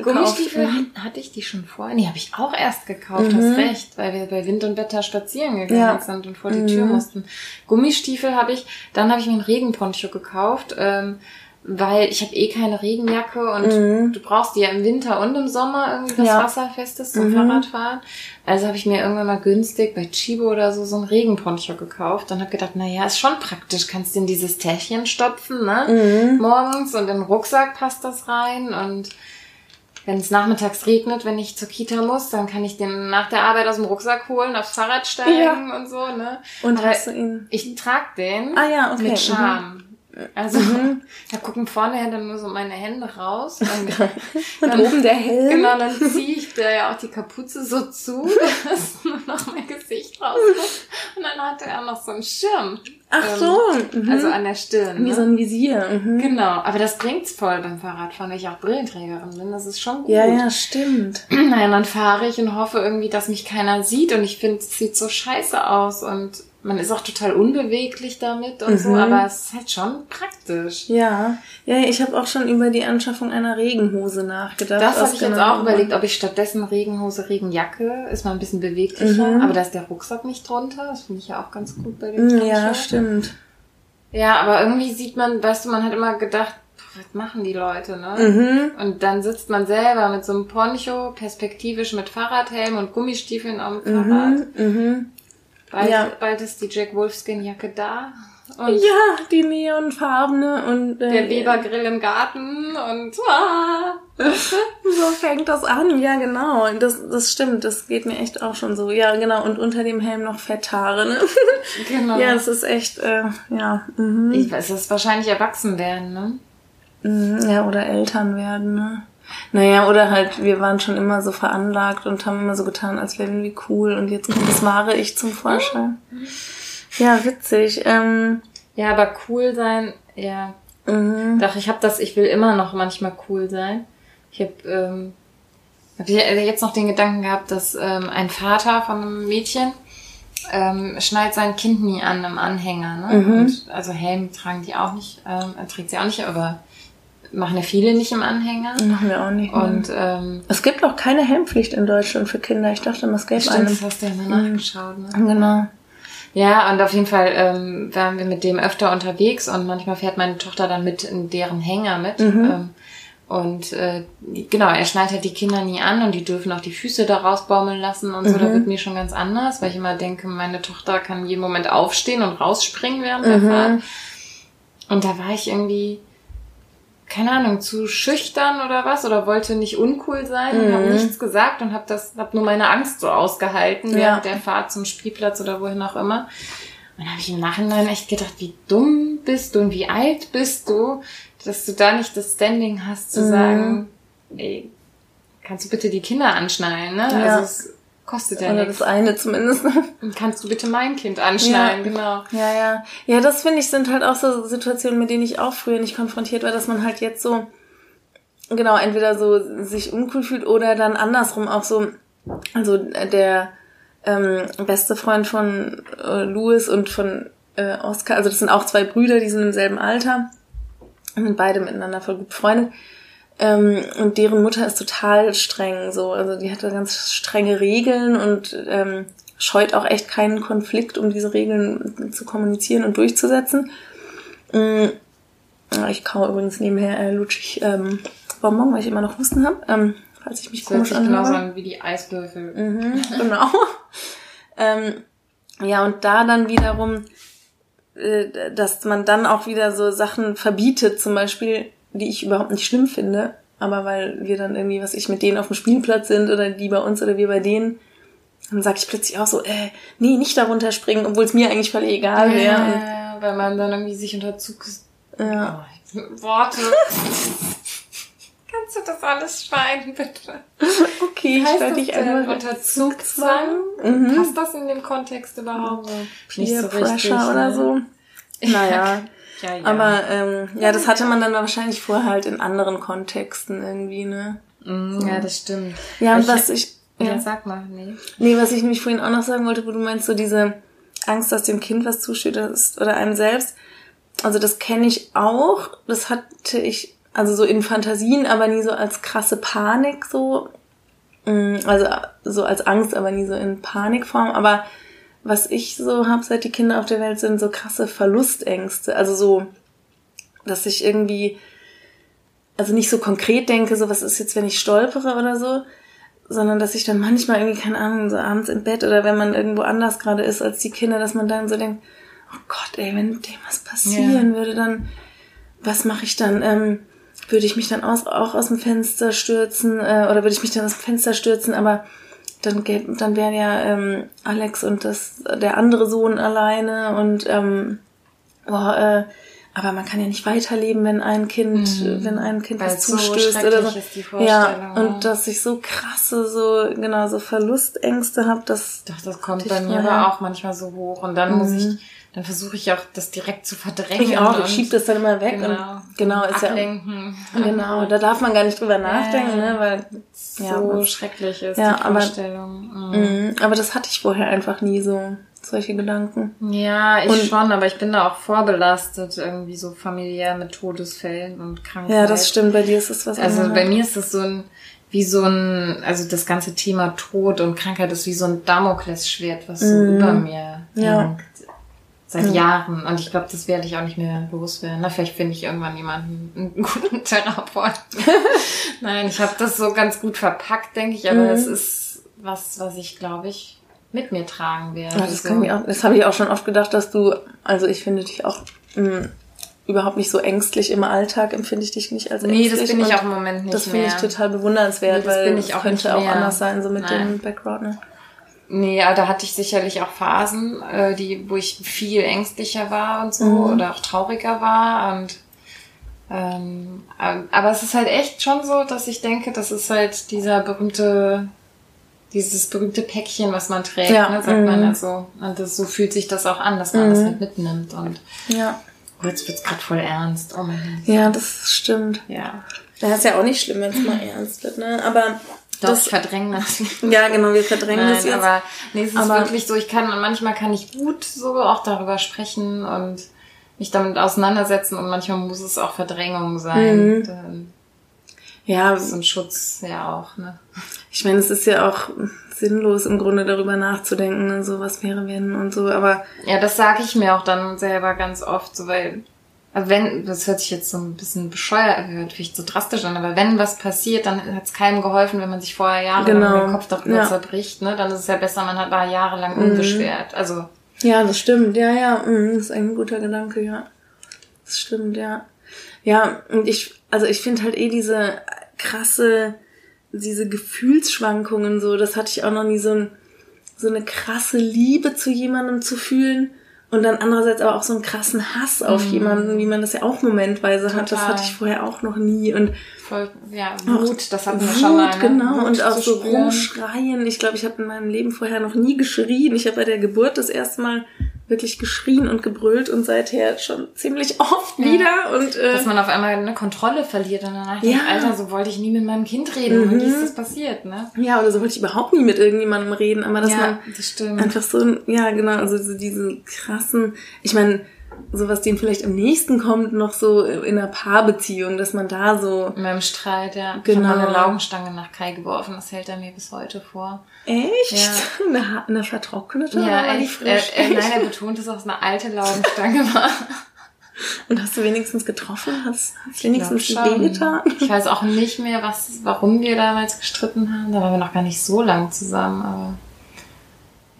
Gummistiefel, Mhm. hat- hatte ich die schon vorher? Nee, habe ich auch erst gekauft, hast recht, weil wir bei Wind und Wetter spazieren gegangen Ja. sind und vor die Tür mussten. Gummistiefel habe ich, dann habe ich mir einen Regenponcho gekauft, ähm, weil ich habe eh keine Regenjacke und du brauchst die ja im Winter und im Sommer irgendwie was Ja. Wasserfestes zum Fahrradfahren. Also habe ich mir irgendwann mal günstig bei Chibo oder so so einen Regenponcho gekauft und habe gedacht, na ja, ist schon praktisch, kannst du in dieses Täschchen stopfen, ne? Morgens und in den Rucksack passt das rein und wenn es nachmittags regnet, wenn ich zur Kita muss, dann kann ich den nach der Arbeit aus dem Rucksack holen, aufs Fahrrad steigen und so, ne? Und Aber hast du ihn? ich trag den Ah ja, okay. mit Charme. Also, [LAUGHS] da gucken vorne dann nur so meine Hände raus. Und, [LAUGHS] Und oben der Helm. Genau, dann ziehe ich da ja auch die Kapuze so zu, [LAUGHS] dass nur noch mein Gesicht rauskommt. Und dann hatte er noch so einen Schirm. Ach Ähm, so. Mhm. Also an der Stirn. Wie Ne? so ein Visier. Mhm. Genau, aber das bringt's voll beim Fahrradfahren, weil ich auch Brillenträgerin bin. Das ist schon gut. Ja, ja, stimmt. [CLEARS THROAT] Naja, dann fahre ich und hoffe irgendwie, dass mich keiner sieht und ich finde, es sieht so scheiße aus und man ist auch total unbeweglich damit und so, Mhm. aber es ist halt schon praktisch. Ja, ja, ich habe auch schon über die Anschaffung einer Regenhose nachgedacht. Das habe ich jetzt genau- auch überlegt, ob ich stattdessen Regenhose, Regenjacke, ist mal ein bisschen beweglicher, Mhm. aber da ist der Rucksack nicht drunter, das finde ich ja auch ganz gut bei dem Mm, Ja, stimmt. Ja, aber irgendwie sieht man, weißt du, man hat immer gedacht, was machen die Leute, ne? Mhm. Und dann sitzt man selber mit so einem Poncho, perspektivisch mit Fahrradhelm und Gummistiefeln am Fahrrad. Mhm. Bald, Ja. bald ist die Jack Wolfskin Jacke da. Und Ja, die neonfarbene und äh, der Webergrill im Garten und ah, [LAUGHS] So fängt das an, ja genau. Das, das stimmt, das geht mir echt auch schon so. Ja, genau. Und unter dem Helm noch Fetthaare, ne? [LAUGHS] genau. ja, es ist echt, äh, ja. Mhm. ich weiß, es ist wahrscheinlich erwachsen werden, ne? Mhm, Ja, oder Eltern werden, ne? Naja, oder halt, wir waren schon immer so veranlagt und haben immer so getan, als wären wir cool und jetzt kommt das wahre Ich zum Vorschein. Ja, witzig. Ähm, Ja, aber cool sein, ja. mhm. Doch, ich habe das, ich will immer noch manchmal cool sein. Ich habe ähm, hab äh, jetzt noch den Gedanken gehabt, dass ähm, ein Vater von einem Mädchen ähm, schnallt sein Kind nie an im Anhänger. Ne? Mhm. Und, also Helm tragen die auch nicht, ähm, er trägt sie auch nicht, aber machen ja viele nicht im Anhänger. Machen wir auch nicht. Und ähm, es gibt auch keine Helmpflicht in Deutschland für Kinder. Ich dachte es gäbe eine. das hast du ja mal nachgeschaut. Ne? Genau. Ja, und auf jeden Fall ähm, waren wir mit dem öfter unterwegs und manchmal fährt meine Tochter dann mit in deren Hänger mit. Ähm, und äh, genau, er schnallt halt die Kinder nie an und die dürfen auch die Füße da rausbaumeln lassen und so. Da wird mir schon ganz anders, weil ich immer denke, meine Tochter kann jeden Moment aufstehen und rausspringen während der Fahrt. Und da war ich irgendwie, keine Ahnung, zu schüchtern oder was oder wollte nicht uncool sein und habe nichts gesagt und habe das, habe nur meine Angst so ausgehalten Ja. während der Fahrt zum Spielplatz oder wohin auch immer. Und habe ich im Nachhinein echt gedacht, wie dumm bist du und wie alt bist du, dass du da nicht das Standing hast zu sagen, ey, kannst du bitte die Kinder anschnallen, ne? Ja. Also es kostet ja Oder nichts. das eine zumindest. Kannst du bitte mein Kind anschnallen, genau. Ja, ja. Ja, das finde ich sind halt auch so Situationen, mit denen ich auch früher nicht konfrontiert war, dass man halt jetzt so, genau, entweder so sich uncool fühlt oder dann andersrum auch so, also der ähm, beste Freund von äh, Louis und von äh, Oscar, also das sind auch zwei Brüder, die sind im selben Alter und sind beide miteinander voll gut befreundet. Ähm, und deren Mutter ist total streng, so, also die hat da ganz strenge Regeln und ähm, scheut auch echt keinen Konflikt, um diese Regeln zu kommunizieren und durchzusetzen. Ja, Ich kaue übrigens nebenher äh, lutschig ähm, Bonbon, weil ich immer noch Husten habe, ähm, falls ich mich Das komisch genauso anhöre. an wie die Eiswürfel. Mhm, genau. [LAUGHS] ähm, ja, und da dann wiederum, äh, dass man dann auch wieder so Sachen verbietet, zum Beispiel, die ich überhaupt nicht schlimm finde, aber weil wir dann irgendwie, was ich mit denen auf dem Spielplatz sind oder die bei uns oder wir bei denen, dann sage ich plötzlich auch so, äh, nee, nicht darunter springen, obwohl es mir eigentlich völlig egal wäre. Ja, weil man dann irgendwie sich unter Zug... Ja. Oh, Worte. [LAUGHS] Kannst du das alles schneiden, bitte? Okay, ich werde dich einmal unter Zugzwang? Mhm. Passt das in dem Kontext überhaupt? Peer Pressure oder ne? so. Naja. Ja, ja. Aber ähm, ja, das hatte man dann wahrscheinlich vorher halt in anderen Kontexten irgendwie, ne? Mm, ja, das stimmt. Ja, und was ich. Ja, Ja. sag mal, nee. Nee, was ich nämlich vorhin auch noch sagen wollte, wo du meinst, so diese Angst, dass dem Kind was zustößt oder einem selbst. Also das kenne ich auch. Das hatte ich also so in Fantasien, aber nie so als krasse Panik so. Mm, Also so als Angst, aber nie so in Panikform. Aber was ich so habe, seit die Kinder auf der Welt sind, so krasse Verlustängste. Also so, dass ich irgendwie, also nicht so konkret denke, so was ist jetzt, wenn ich stolpere oder so, sondern dass ich dann manchmal irgendwie, keine Ahnung, so abends im Bett oder wenn man irgendwo anders gerade ist als die Kinder, dass man dann so denkt, oh Gott, ey, wenn dem was passieren würde, dann, was mache ich dann? Ähm, würde ich mich dann aus, auch aus dem Fenster stürzen äh, oder würde ich mich dann aus dem Fenster stürzen, aber dann, gäb- dann wären ja ähm, Alex und das, der andere Sohn alleine und ähm, boah, äh, aber man kann ja nicht weiterleben, wenn ein Kind, wenn ein Kind Weil was es so zustößt oder so. ist, die ja, und dass ich so krasse, so, genau, so Verlustängste habe, das, Doch, das kommt bei mir aber auch manchmal so hoch und dann muss ich, dann versuche ich auch das direkt zu verdrängen. ich auch, ich schieb das dann immer weg genau, und, genau, ist ablenken. ja, genau, da darf man gar nicht drüber nachdenken, Ja. ne, weil, so ja, was- schrecklich ist Ja, die aber- Vorstellung. Mhm. Mhm, aber das hatte ich vorher einfach nie so, solche Gedanken. Ja, ich Und- schon, aber ich bin da auch vorbelastet, irgendwie so familiär mit Todesfällen und Krankheiten. Ja, das stimmt, bei dir ist es was Also anderes. bei mir ist das so ein, wie so ein, also das ganze Thema Tod und Krankheit ist wie so ein Damoklesschwert, was so über mir Mhm. Ja. hängt. Seit Jahren. Und ich glaube, das werde ich auch nicht mehr loswerden. Na, vielleicht finde ich irgendwann jemanden, einen [LAUGHS] guten Therapeuten. [LAUGHS] Nein, ich habe das so ganz gut verpackt, denke ich, aber es ist was, was ich, glaube ich, mit mir tragen werde. Ja, das so. auch, das habe ich auch schon oft gedacht, dass du, also ich finde dich auch mh, überhaupt nicht so ängstlich im Alltag, empfinde ich dich nicht als Nee, ängstlich. das bin ich auch im Moment nicht Das finde ich total bewundernswert, Nee, das weil bin ich auch könnte auch anders sein, so mit Nein. dem Background. Ne? Nee, aber da hatte ich sicherlich auch Phasen, äh, die, wo ich viel ängstlicher war und so Mhm. oder auch trauriger war und ähm, ähm, aber es ist halt echt schon so, dass ich denke, das ist halt dieser berühmte, dieses berühmte Päckchen, was man trägt, Ja, ne, sagt man mhm. also. Und das, so fühlt sich das auch an, dass man das halt mitnimmt. Und Ja. oh, jetzt wird's gerade voll ernst. Oh mein Gott. ja, das stimmt. Ja. Das ist ja auch nicht schlimm, wenn es mal ernst wird, ne? Aber Doch, das, ich verdränge das. [LAUGHS] ja, genau, wir verdrängen Nein, das jetzt. aber nee, es ist Aber- wirklich so, ich kann, und manchmal kann ich gut so auch darüber sprechen und mich damit auseinandersetzen und manchmal muss es auch Verdrängung sein. Mhm. Dann ja, so ein Schutz ja auch, ne? ich meine, es ist ja auch sinnlos im Grunde darüber nachzudenken, ne, so was wäre wenn und so, aber Ja, das sage ich mir auch dann selber ganz oft, so weil, also wenn, das hört sich jetzt so ein bisschen bescheuert, hört vielleicht so drastisch an, aber wenn was passiert, dann hat es keinem geholfen, wenn man sich vorher jahrelang Genau. den Kopf darüber Ja. zerbricht, ne? Dann ist es ja besser, man hat da jahrelang Mhm. unbeschwert. Also, Ja, das stimmt. Ja, ja, mm, das ist ein guter Gedanke, ja. Das stimmt, ja. Ja, und ich, also ich finde halt eh diese krasse, diese Gefühlsschwankungen so, das hatte ich auch noch nie so, ein, so eine krasse Liebe zu jemandem zu fühlen und dann andererseits aber auch so einen krassen Hass auf jemanden, wie man das ja auch momentweise hat. Das Total. hatte ich vorher auch noch nie und voll, ja, Wut, das hatten wir Wut, schon mal, ne? genau, Wut und auch so spüren. rumschreien. Ich glaube, ich habe in meinem Leben vorher noch nie geschrien. Ich habe bei der Geburt das erste Mal wirklich geschrien und gebrüllt und seither schon ziemlich oft wieder. Und äh, Dass man auf einmal eine Kontrolle verliert und danach Ja. Alter, so wollte ich nie mit meinem Kind reden. Und wie ist das passiert, ne? ja, oder so wollte ich überhaupt nie mit irgendjemandem reden, aber dass ja, man das stimmt. einfach so, ja genau, also so diese krassen, ich meine, so was dem vielleicht am nächsten kommt, noch so in einer Paarbeziehung, dass man da so, In meinem Streit, ja. Ich Genau. habe mal eine Laugenstange nach Kai geworfen, das hält er mir bis heute vor. echt? Ja. Eine, eine vertrocknete? Ja, echt. frisch? Äh, äh, nein, er betont, dass es eine alte Laugenstange [LAUGHS] war. Und hast du wenigstens getroffen? Hast, hast Ich glaub wenigstens wehgetan? Ich weiß auch nicht mehr, was, warum wir damals gestritten haben. Da waren wir noch gar nicht so lang zusammen, aber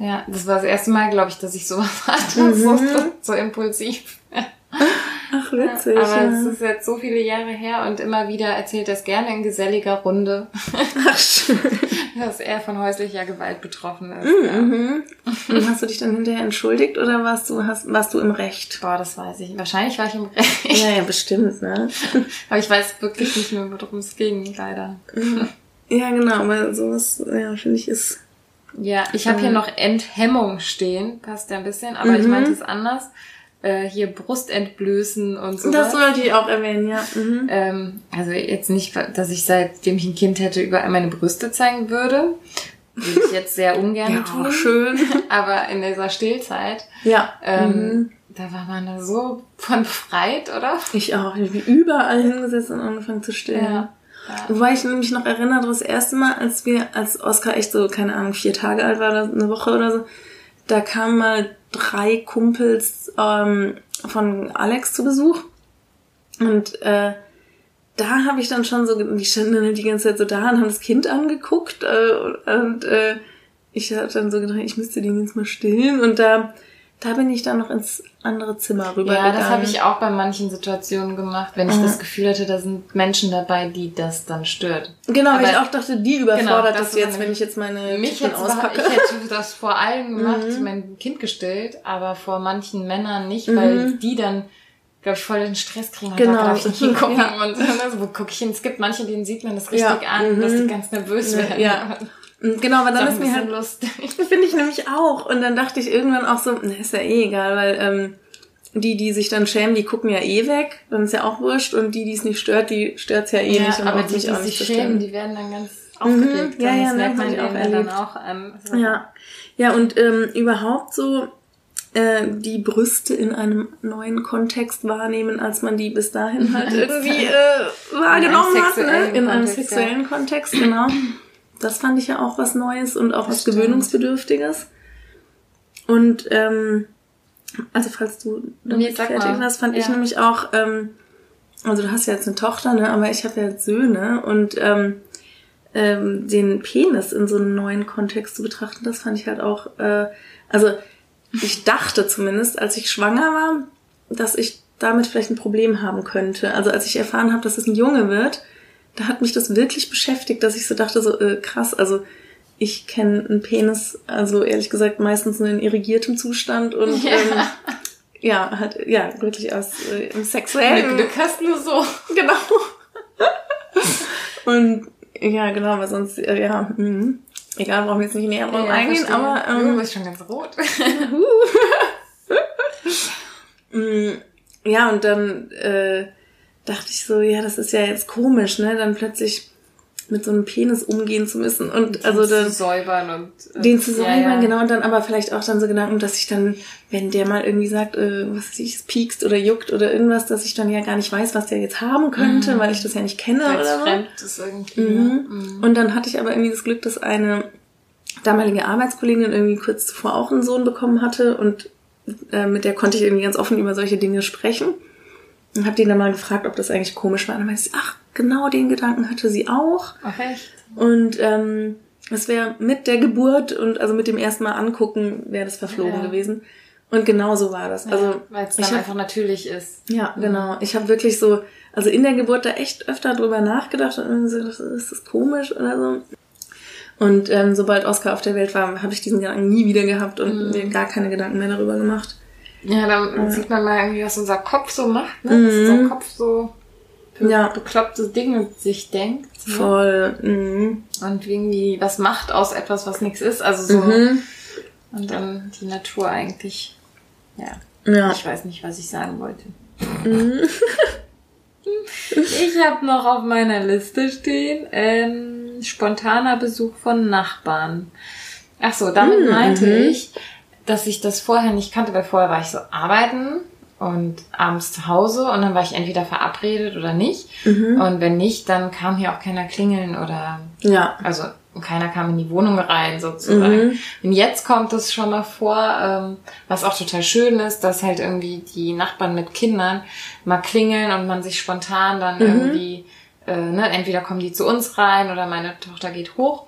ja, das war das erste Mal, glaube ich, dass ich sowas [LAUGHS] hatte, so, so impulsiv. Ach, witzig. Aber ja. es ist jetzt so viele Jahre her und immer wieder erzählt er es gerne in geselliger Runde, [LAUGHS] Ach, schön. dass er von häuslicher Gewalt betroffen ist. ja. Mhm. Und hast du dich dann hinterher entschuldigt oder warst du, hast, warst du im Recht? Boah, das weiß ich. Wahrscheinlich war ich im Recht. Ja, ja, bestimmt, ne? [LAUGHS] Aber ich weiß wirklich nicht mehr, worum es ging, leider. Ja, genau, aber sowas, ja, finde ich, ist. Ja, ich habe hier noch Enthemmung stehen. Passt ja ein bisschen, aber ich meinte es anders. Äh, hier Brustentblößen und so. Das sollte ich auch erwähnen, ja. Mhm. Ähm, also jetzt nicht, dass ich seitdem ich ein Kind hätte überall meine Brüste zeigen würde. Würde ich jetzt sehr ungern [LAUGHS] Ja, tun. schön. [LAUGHS] Aber in dieser Stillzeit, Ja. ähm, Mhm. da war man da so von befreit, oder? Ich auch. Ich bin überall hingesetzt und angefangen zu stillen. Ja. Wobei ich mich noch erinnere, das erste Mal, als wir, als Oskar echt so, keine Ahnung, vier Tage alt war oder eine Woche oder so, da kamen mal drei Kumpels ähm, von Alex zu Besuch. Und äh, da habe ich dann schon so, die standen dann die ganze Zeit so da und haben das Kind angeguckt. Äh, und äh, ich habe dann so gedacht, ich müsste den jetzt mal stillen. Und da, da bin ich dann noch ins andere Zimmer rübergegangen. Ja, das habe ich auch bei manchen Situationen gemacht, wenn ich das Gefühl hatte, da sind Menschen dabei, die das dann stört. Genau, weil Aber- ich auch dachte, die überfordert Genau, das das jetzt, wenn ich jetzt meine Mich jetzt war, ich auspacke. hätte das vor allem [LAUGHS] gemacht, Mhm. mein Kind gestillt, aber vor manchen Männern nicht, weil die dann, glaube ich, voll den Stress kriegen Genau. da darf ich nicht hingucken. [LAUGHS] Ja. Und also, wo gucke ich hin? Es gibt manche, denen sieht man das richtig Ja. an, dass Mhm. die ganz nervös werden. Ja. [LAUGHS] Und Genau, aber dann ist mir halt, lustig. [LAUGHS] finde ich nämlich auch. Und dann dachte ich irgendwann auch so, na, ist ja eh egal, weil ähm, die, die sich dann schämen, die gucken ja eh weg, dann ist ja auch wurscht. Und die, die es nicht stört, die stört's ja eh Ja, nicht. und aber die, mich die auch sich schämen, die werden dann ganz aufgeregt. Ja, ja, das merkt man auch dann auch an. Also, Ja, ja und ähm, überhaupt so äh, die Brüste in einem neuen Kontext wahrnehmen, als man die bis dahin [LAUGHS] halt irgendwie äh, wahrgenommen hat, ne? sexuellen in einem Kontext, ja. sexuellen Kontext, genau. Das fand ich ja auch was Neues und auch was stimmt. Gewöhnungsbedürftiges. Und ähm, Also falls du Nee, damit sag fertig warst, fand ich Ja. nämlich auch, ähm, also du hast ja jetzt eine Tochter, ne, aber ich habe ja jetzt Söhne und ähm, ähm, den Penis in so einem neuen Kontext zu betrachten, das fand ich halt auch, äh, also ich dachte zumindest, als ich schwanger war, dass ich damit vielleicht ein Problem haben könnte. Also als ich erfahren habe, dass es ein Junge wird, da hat mich das wirklich beschäftigt, dass ich so dachte, so äh, krass, also ich kenne einen Penis, also ehrlich gesagt meistens nur in irrigiertem Zustand und Ja. ähm, ja, halt, ja, wirklich aus äh, im sexuellen. Glück hast du so. Genau. und ja, genau, weil sonst, äh, ja, mh. egal, brauchen wir jetzt nicht näher drauf eingehen, verstehe. aber du ähm, bist schon ganz rot. [LAUGHS] mh, ja, und dann äh, dachte ich so, ja, das ist ja jetzt komisch, ne, dann plötzlich mit so einem Penis umgehen zu müssen und also zu dann säubern und äh, den zu säubern, ja, ja. genau, und dann aber vielleicht auch dann so Gedanken, dass ich dann, wenn der mal irgendwie sagt, äh, was weiß ich, es piekst oder juckt oder irgendwas, dass ich dann ja gar nicht weiß, was der jetzt haben könnte, weil ich das ja nicht kenne Weil es oder so. fremd ist irgendwie. Mhm. ne? Mhm. Und dann hatte ich aber irgendwie das Glück, dass eine damalige Arbeitskollegin irgendwie kurz zuvor auch einen Sohn bekommen hatte und äh, mit der konnte ich irgendwie ganz offen über solche Dinge sprechen. Und habe die dann mal gefragt, ob das eigentlich komisch war. Und dann meinte sie, ach, genau den Gedanken hatte sie auch. Ach echt? Und ähm, es wäre mit der Geburt und also mit dem ersten Mal angucken, wäre das verflogen Ja. gewesen. Und genau so war das. Also ja, weil es dann hab- einfach natürlich ist. ja, genau. Ich habe wirklich so, also in der Geburt da echt öfter drüber nachgedacht und irgendwie so, ist das komisch oder so. Und ähm, sobald Oscar auf der Welt war, habe ich diesen Gedanken nie wieder gehabt und Mhm. mir gar keine Gedanken mehr darüber gemacht. Ja, dann sieht man mal irgendwie, was unser Kopf so macht, ne? Dass unser Kopf so Ja. bekloppte Dinge sich denkt. Ne? Voll. Mhm. Und irgendwie was macht aus etwas, was nichts ist. Also so. Mhm. Und dann die Natur eigentlich. Ja. Ja. Ich weiß nicht, was ich sagen wollte. Mhm. Ich habe noch auf meiner Liste stehen ähm, spontaner Besuch von Nachbarn. Ach so, damit Mhm, meinte mhm. ich, dass ich das vorher nicht kannte, weil vorher war ich so arbeiten und abends zu Hause und dann war ich entweder verabredet oder nicht. Mhm. Und wenn nicht, dann kam hier auch keiner klingeln oder Ja. also keiner kam in die Wohnung rein sozusagen. Mhm. Und jetzt kommt es schon mal vor, ähm, was auch total schön ist, dass halt irgendwie die Nachbarn mit Kindern mal klingeln und man sich spontan dann Mhm. irgendwie, äh, ne, entweder kommen die zu uns rein oder meine Tochter geht hoch.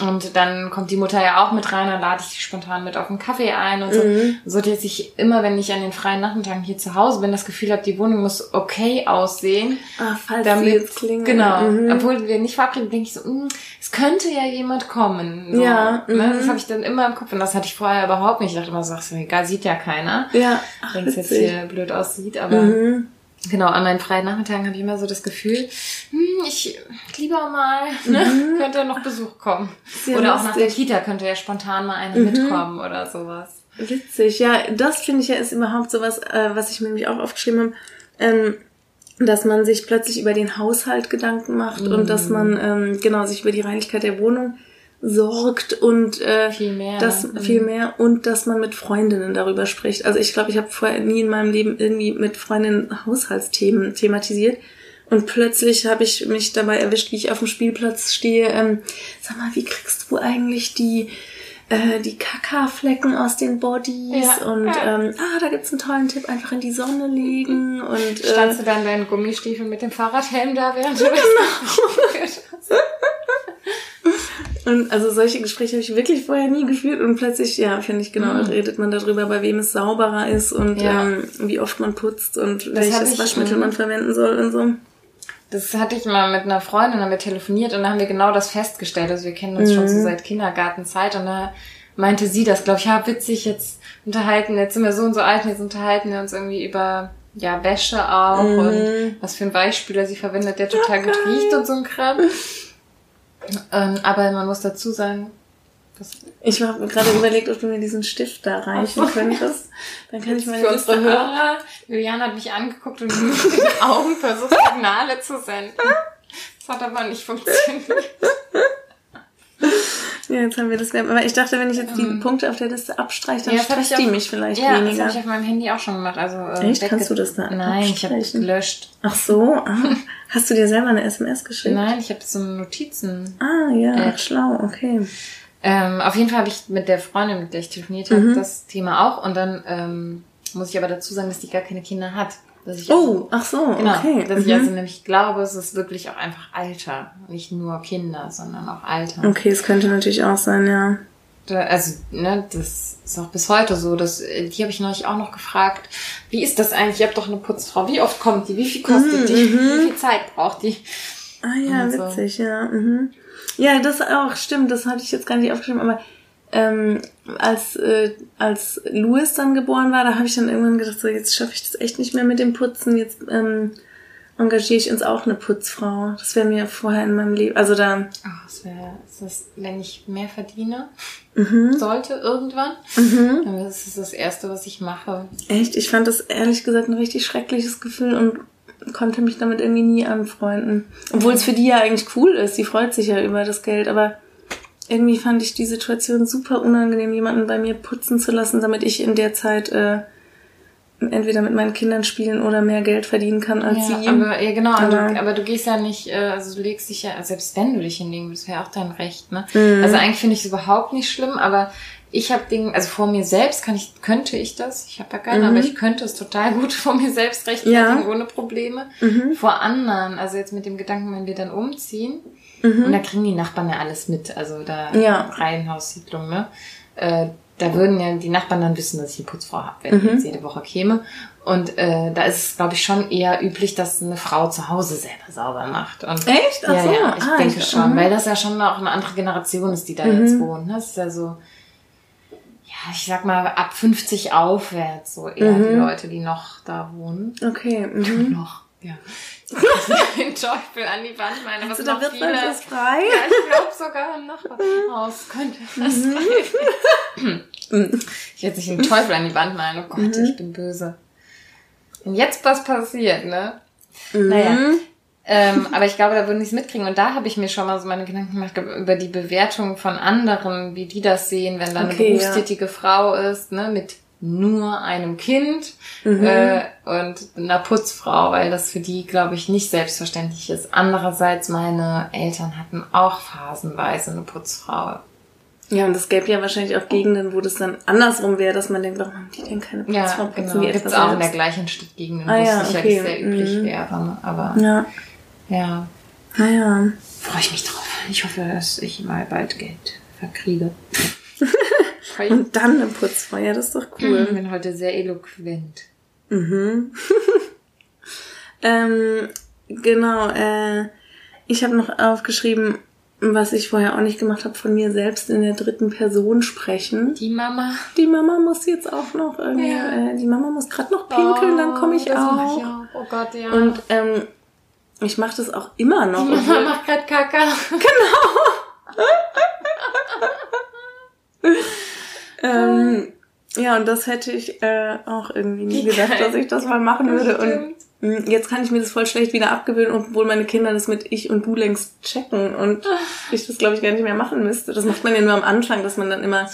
Und dann kommt die Mutter ja auch mit rein, dann lade ich die spontan mit auf einen Kaffee ein und so. Mhm. So, dass ich immer, wenn ich an den freien Nachmittagen hier zu Hause bin, das Gefühl habe, die Wohnung muss okay aussehen. Ah, falls Damit, sie jetzt klingeln. genau. Mhm. Obwohl wir nicht verabreden, denke ich so, "Mm, es könnte ja jemand kommen. So, Ja, Ne? mhm. Das habe ich dann immer im Kopf und das hatte ich vorher überhaupt nicht. Ich dachte immer so, ach, egal, sieht ja keiner. Ja. Wenn es jetzt hier blöd aussieht, aber Mhm. Genau, an meinen freien Nachmittagen habe ich immer so das Gefühl, hm, ich lieber mal, ne, könnte noch Besuch kommen. Sehr oder auch nach der lustig. Kita könnte ja spontan mal eine Mhm. mitkommen oder sowas. Witzig, ja, das finde ich ja ist überhaupt sowas, äh, was ich mir nämlich auch aufgeschrieben habe, ähm, dass man sich plötzlich über den Haushalt Gedanken macht und dass man ähm, genau sich über die Reinlichkeit der Wohnung sorgt und äh, Viel mehr. das Mhm. viel mehr und dass man mit Freundinnen darüber spricht. Also ich glaube, ich habe vorher nie in meinem Leben irgendwie mit Freundinnen Haushaltsthemen thematisiert. Und plötzlich habe ich mich dabei erwischt, wie ich auf dem Spielplatz stehe. Ähm, sag mal, wie kriegst du eigentlich die äh, die Kaka-Flecken aus den Bodies Ja, und ja. ähm, ah, da gibt's einen tollen Tipp, einfach in die Sonne legen und äh, Standst du dann deinen Gummistiefel mit dem Fahrradhelm da, während du das Genau. [LAUGHS] Und also solche Gespräche habe ich wirklich vorher nie geführt und plötzlich, ja, finde ich genau, redet man darüber, bei wem es sauberer ist und Mhm. Ja. ähm, wie oft man putzt und hab welches ich, Waschmittel mhm. man verwenden soll und so. Das hatte ich mal mit einer Freundin, haben wir telefoniert und da haben wir genau das festgestellt. Also wir kennen uns schon Mhm. so seit Kindergartenzeit und da meinte sie das, glaube ich, ja, witzig, jetzt unterhalten, jetzt sind wir so und so alt und jetzt unterhalten wir uns irgendwie über, ja, Wäsche auch Mhm. und was für ein Weichspüler sie verwendet, der total gut riecht und so ein Kram. [LAUGHS] Ähm, aber man muss dazu sagen, Ich habe gerade überlegt, ob du mir diesen Stift da reichen könntest. Dann kann ich meine für unsere Liste Hörer, Juliane hat mich angeguckt und mit den Augen versucht, Signale zu senden. Das hat aber nicht funktioniert. [LAUGHS] Ja, jetzt haben wir das. Aber ich dachte, wenn ich jetzt die Punkte auf der Liste abstreiche, dann. Ja, das stresst die mich vielleicht ja, das weniger. habe ich auf meinem Handy auch schon gemacht. Also, äh, Echt? Kannst du das da Nein, ich habe abstreichen? gelöscht. Ach so, ah. [LAUGHS] hast du dir selber eine SMS geschickt? Nein, ich habe so Notizen. Ah, ja, Äh. ach, schlau, okay. Ähm, auf jeden Fall habe ich mit der Freundin, mit der ich telefoniert habe, Mhm. das Thema auch. Und dann ähm, muss ich aber dazu sagen, dass die gar keine Kinder hat. Dass ich Oh, ach so, Genau, okay. dass ich mhm. also nämlich glaube, es ist wirklich auch einfach Alter. Nicht nur Kinder, sondern auch Alter. Okay, es könnte natürlich auch sein, ja. Da, also, ne, das ist auch bis heute so. Das, äh, die habe ich neulich auch noch gefragt. Wie ist das eigentlich? Ihr habt doch eine Putzfrau. Wie oft kommt die? Wie viel kostet die? Mhm, Wie viel Zeit braucht die? Ah ja, so. witzig, ja. Mhm. Ja, das auch, stimmt, das hatte ich jetzt gar nicht aufgeschrieben, aber ähm, als, äh, als Louis dann geboren war, da habe ich dann irgendwann gedacht, so jetzt schaffe ich das echt nicht mehr mit dem Putzen, jetzt ähm, engagiere ich uns auch eine Putzfrau. Das wäre mir vorher in meinem Leben, also da, Ach, das wäre, das, wenn ich mehr verdiene mhm, sollte irgendwann, mhm. dann ist es das Erste, was ich mache. echt, ich fand das ehrlich gesagt ein richtig schreckliches Gefühl und konnte mich damit irgendwie nie anfreunden. Obwohl es für die ja eigentlich cool ist, sie freut sich ja über das Geld, aber irgendwie fand ich die Situation super unangenehm, jemanden bei mir putzen zu lassen, damit ich in der Zeit äh, entweder mit meinen Kindern spielen oder mehr Geld verdienen kann als ja, sie. aber, ja, genau, aber, du, aber du gehst ja nicht, äh, also du legst dich ja, selbst wenn du dich hinlegen würdest, wäre auch dein Recht, ne? Mhm. Also eigentlich finde ich es überhaupt nicht schlimm, aber ich habe Dinge, also vor mir selbst kann ich, könnte ich das, ich habe ja keine, Mhm. aber ich könnte es total gut [LAUGHS] vor mir selbst rechtfertigen, Ja. ohne Probleme. Mhm. Vor anderen, also jetzt mit dem Gedanken, wenn wir dann umziehen, Mhm. und da kriegen die Nachbarn ja alles mit, also da Ja. Reihenhaussiedlung, ne? Äh, da würden ja die Nachbarn dann wissen, dass ich eine Putzfrau habe, wenn die Mhm. jetzt jede Woche käme. Und äh, da ist es, glaube ich, schon eher üblich, dass eine Frau zu Hause selber sauber macht. Und Echt? Ach ja, so. ja, ich ah, denke schon, mhm. weil das ja schon auch eine andere Generation ist, die da Mhm. jetzt wohnt. Ne? Das ist ja so, ja, ich sag mal, ab 50 aufwärts, so eher die Mhm. Leute, die noch da wohnen. Okay. Mhm. Noch, ja. Den Teufel an die Wand malen, was Also, da noch wird viele... das frei. Ja, ich glaube sogar im Nachbarhaus könnte das sein. Mhm. Ich werde sich den Teufel an die Wand malen. Oh Gott, Mhm. ich bin böse. Und jetzt was passiert, ne? Mhm. Naja. Ähm, aber ich glaube, da würden die es mitkriegen. Und da habe ich mir schon mal so meine Gedanken gemacht über die Bewertung von anderen, wie die das sehen, wenn da Okay, eine berufstätige Frau ist, ne, mit nur einem Kind Mhm. äh, und einer Putzfrau, weil das für die, glaube ich, nicht selbstverständlich ist. Andererseits, meine Eltern hatten auch phasenweise eine Putzfrau. Ja, und es gäbe ja wahrscheinlich auch Gegenden, wo das dann andersrum wäre, dass man denkt, warum haben die denn keine Ja, Putzfrau? Putzen genau. Gibt's etwa auch in der gleichen Stadtgegend, wo Ah, es ja, sicherlich okay. sehr üblich Mhm. wäre. Ne? Aber Ja. ja, Naja. freue ich mich drauf. Ich hoffe, dass ich mal bald Geld verkriege. [LAUGHS] ich Und dann eine Putzfrau, ja, das ist doch cool. bin heute sehr eloquent. Mhm. [LAUGHS] ähm, genau, äh, ich habe noch aufgeschrieben, was ich vorher auch nicht gemacht habe, von mir selbst in der dritten Person sprechen. Die Mama. Die Mama muss jetzt auch noch irgendwie, Ja. äh, die Mama muss gerade noch pinkeln, dann komme ich das auch. Mach ich auch. Oh Gott, ja. Und ähm, ich mache das auch immer noch. die Mama macht grad Kaka. [LAUGHS] [LAUGHS] Ähm, ja, und das hätte ich äh, auch irgendwie nie gedacht, geil. dass ich das mal machen würde. Und Stimmt. mh, jetzt kann ich mir das voll schlecht wieder abgewöhnen, obwohl meine Kinder das mit ich und du längst checken und ich das, glaube ich, gar nicht mehr machen müsste. Das macht man ja nur am Anfang, dass man dann immer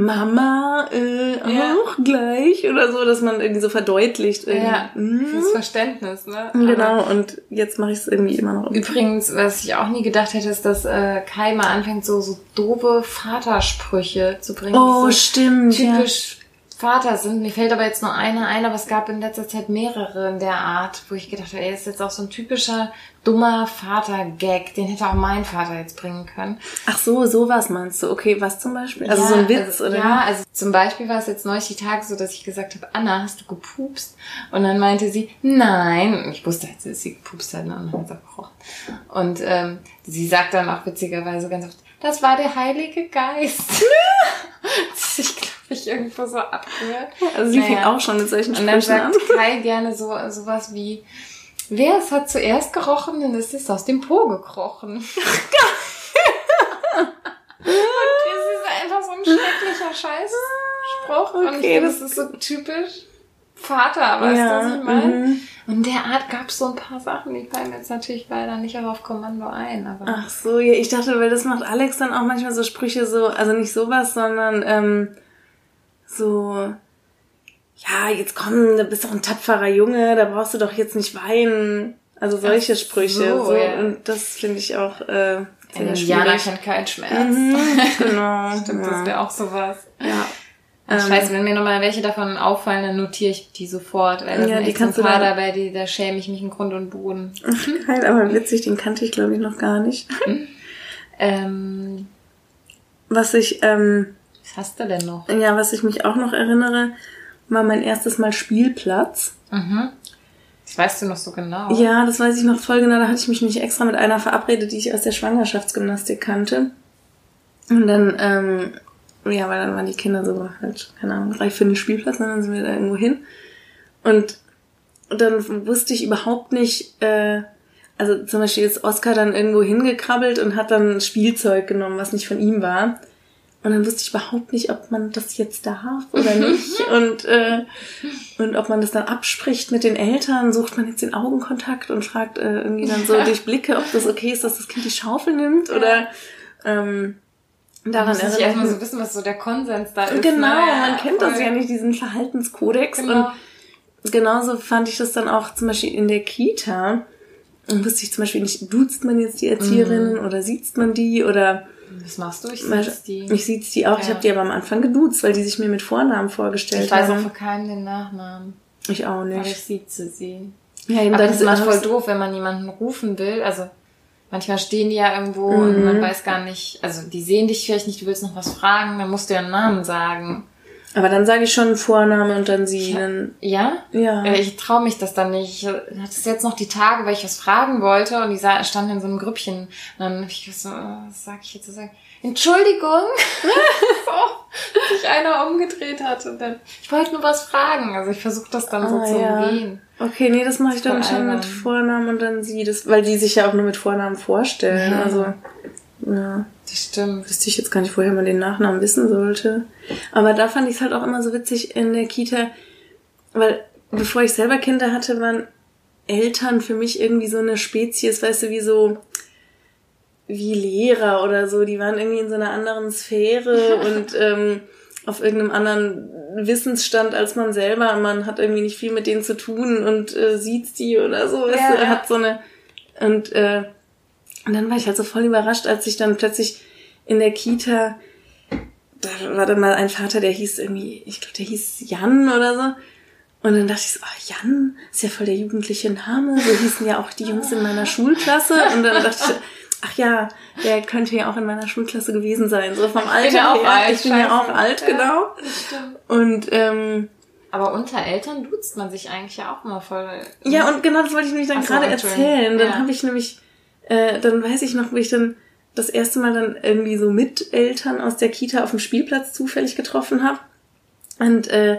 Mama äh, Ja. auch gleich oder so, dass man irgendwie so verdeutlicht. Irgendwie. Ja, Mhm. fürs Verständnis, ne? Genau, und jetzt mache ich es irgendwie immer noch. Übrigens, was ich auch nie gedacht hätte, ist, dass äh, Kai mal anfängt, so, so doofe Vatersprüche zu bringen. Oh, so stimmt. typisch Vater sind. Mir fällt aber jetzt nur einer ein, aber es gab in letzter Zeit mehrere in der Art, wo ich gedacht habe, ey, ist jetzt auch so ein typischer dummer Vater-Gag. Den hätte auch mein Vater jetzt bringen können. Ja. Ach so, sowas meinst du. Okay, was zum Beispiel? Also so ein Witz, also, oder? Ja, also zum Beispiel war es jetzt neulich die Tage so, dass ich gesagt habe, Anna, hast du gepupst? Und dann meinte sie, nein. Und ich wusste halt, dass sie gepupst hat, ne? und dann hat sie abgebrochen. Und ähm, sie sagt dann auch witzigerweise ganz oft, das war der Heilige Geist. [LAUGHS] ich glaube ich irgendwo so abgehört. Also sie Naja. fing auch schon mit solchen Und dann Sprüchen an. sagt Kai gerne so sowas wie, wer es hat zuerst gerochen, dann ist es aus dem Po gekrochen. [LAUGHS] Und das ist einfach so ein schrecklicher Scheißspruch. Und ich Okay, finde, das- ist so typisch Vater, weißt du, was ich meine? mhm. Und der Art gab es so ein paar Sachen, die fallen jetzt natürlich leider nicht auf Kommando ein. Aber Ach so, ja, ich dachte, weil das macht Alex dann auch manchmal so Sprüche so, also nicht sowas, sondern ähm, so, ja, jetzt komm, du bist doch ein tapferer Junge, da brauchst du doch jetzt nicht weinen. Also solche Ach Sprüche. so, So, ja. Und das finde ich auch äh, Sehr Indianer kennt keinen Schmerz. Mhm, genau. [LAUGHS] Stimmt, ja. das wäre auch sowas. Ja. Ich Ähm, weiß, wenn mir nochmal welche davon auffallen, dann notiere ich die sofort, weil da Ja, die ein kannst du paar dabei, die, da schäme ich mich in Grund und Boden. Geil, aber witzig, den kannte ich glaube ich noch gar nicht. [LAUGHS] Ähm, Was ich, ähm, hast du denn noch? ja, was ich mich auch noch erinnere, war mein erstes Mal Spielplatz. Mhm. Das weißt du noch so genau. Ja, das weiß ich noch voll genau. Da hatte ich mich nicht extra mit einer verabredet, die ich aus der Schwangerschaftsgymnastik kannte. Und dann, ähm, ja, weil dann waren die Kinder so halt, keine Ahnung, reif für den Spielplatz, und dann sind wir da irgendwo hin. Und dann wusste ich überhaupt nicht, äh, also zum Beispiel ist Oscar dann irgendwo hingekrabbelt und hat dann Spielzeug genommen, was nicht von ihm war. Und dann wusste ich überhaupt nicht, ob man das jetzt darf oder [LAUGHS] nicht. und, äh, und ob man das dann abspricht mit den Eltern, sucht man jetzt den Augenkontakt und fragt äh, irgendwie dann so durch Blicke, ob das okay ist, dass das Kind die Schaufel nimmt oder ähm, Da daran muss ich erstmal ich so wissen, was so der Konsens da ist. Genau, ne? man kennt das ja nicht, diesen Verhaltenskodex. Genau. Und genauso fand ich das dann auch zum Beispiel in der Kita. Und wusste ich zum Beispiel nicht, duzt man jetzt die Erzieherinnen oder siezt man die oder Was machst du? Ich sitz die. ich sieht's die auch. Ich Ja. habe die aber am Anfang geduzt, weil die sich mir mit Vornamen vorgestellt Ich weiß auch haben. von keinem den Nachnamen. Ich auch Aber ich nicht. sieze sie. Ja, eben Aber das ist manchmal immer voll doof, wenn man jemanden rufen will. Also manchmal stehen die ja irgendwo und Mhm. man weiß gar nicht, also die sehen dich vielleicht nicht, du willst noch was fragen, dann musst du ja einen Namen sagen. Aber dann sage ich schon Vorname und dann sie. Dann, Ja? ja. Äh, Ich traue mich das dann nicht. Ich hatte es jetzt noch die Tage, weil ich was fragen wollte und die standen in so einem Grüppchen. Und dann ich so, äh, was sag ich jetzt? Sag, Entschuldigung. [LAUGHS] so, dass sich einer umgedreht hat und dann, ich wollte nur was fragen. Also ich versuche das dann so Ah, zu ja. umgehen. Okay, nee, das mache ich dann schon mit Vornamen und dann sie. Das, weil die sich ja auch nur mit Vornamen vorstellen. Ja. Also, ja. Das stimmt. Wüsste ich jetzt gar nicht, woher man den Nachnamen wissen sollte. Aber da fand ich es halt auch immer so witzig in der Kita, weil bevor ich selber Kinder hatte, waren Eltern für mich irgendwie so eine Spezies, weißt du, wie so wie Lehrer oder so. Die waren irgendwie in so einer anderen Sphäre [LAUGHS] und ähm, auf irgendeinem anderen Wissensstand als man selber. Man hat irgendwie nicht viel mit denen zu tun und äh, sieht die oder so. Weißt Ja, du, er hat so eine und äh, und dann war ich halt so voll überrascht, als ich dann plötzlich in der Kita, da war dann mal ein Vater, der hieß irgendwie, ich glaube, der hieß Jan oder so. Und dann dachte ich so, oh, Jan ist ja voll der jugendliche Name. So hießen ja auch die Jungs in meiner Schulklasse. Und dann dachte ich, ach ja, der könnte ja auch in meiner Schulklasse gewesen sein. So vom Alter ja auch her. alt, ich bin ja auch alt, Ja. genau. Und ähm, Aber unter Eltern duzt man sich eigentlich ja auch immer voll. Ja, und genau das wollte ich nämlich dann so, gerade erzählen. Dann Ja. habe ich nämlich, äh, dann weiß ich noch, wo ich dann das erste Mal dann irgendwie so mit Eltern aus der Kita auf dem Spielplatz zufällig getroffen habe. Und äh,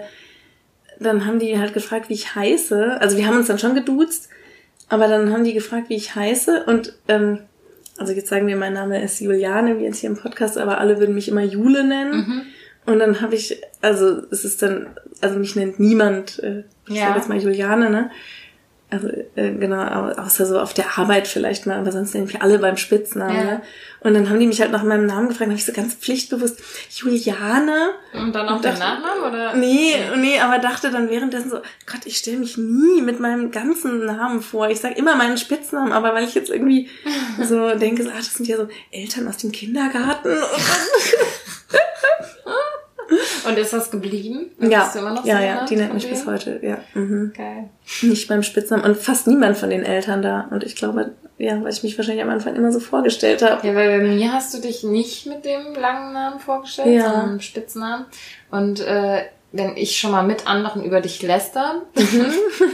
dann haben die halt gefragt, wie ich heiße. Also wir haben uns dann schon geduzt, aber dann haben die gefragt, wie ich heiße. Und ähm, also jetzt sagen wir, mein Name ist Juliane, wie jetzt hier im Podcast, aber alle würden mich immer Jule nennen. Mhm. Und dann habe ich, also es ist dann, also mich nennt niemand, äh, ich Ja. sag jetzt mal Juliane, ne? Also äh, genau, au- außer so auf der Arbeit vielleicht mal, aber sonst mich alle beim Spitznamen. Ja. Ne? Und dann haben die mich halt nach meinem Namen gefragt, habe ich so ganz pflichtbewusst, Juliane. Und dann den dachte- Nachnamen oder? Nee, nee, aber dachte dann währenddessen so, Gott, ich stelle mich nie mit meinem ganzen Namen vor. Ich sag immer meinen Spitznamen, aber weil ich jetzt irgendwie [LAUGHS] so denke, so, ah, das sind ja so Eltern aus dem Kindergarten. [LAUGHS] [LAUGHS] Und ist das geblieben? ja, noch ja, so ja, genannt die nennt mich bis heute, ja. Mhm. Geil. Nicht beim Spitznamen und fast niemand von den Eltern da. Und ich glaube, ja, weil ich mich wahrscheinlich am Anfang immer so vorgestellt habe. Ja, weil bei mir hast du dich nicht mit dem langen Namen vorgestellt, Ja. sondern mit dem Spitznamen. Und äh, wenn ich schon mal mit anderen über dich läster, Mhm.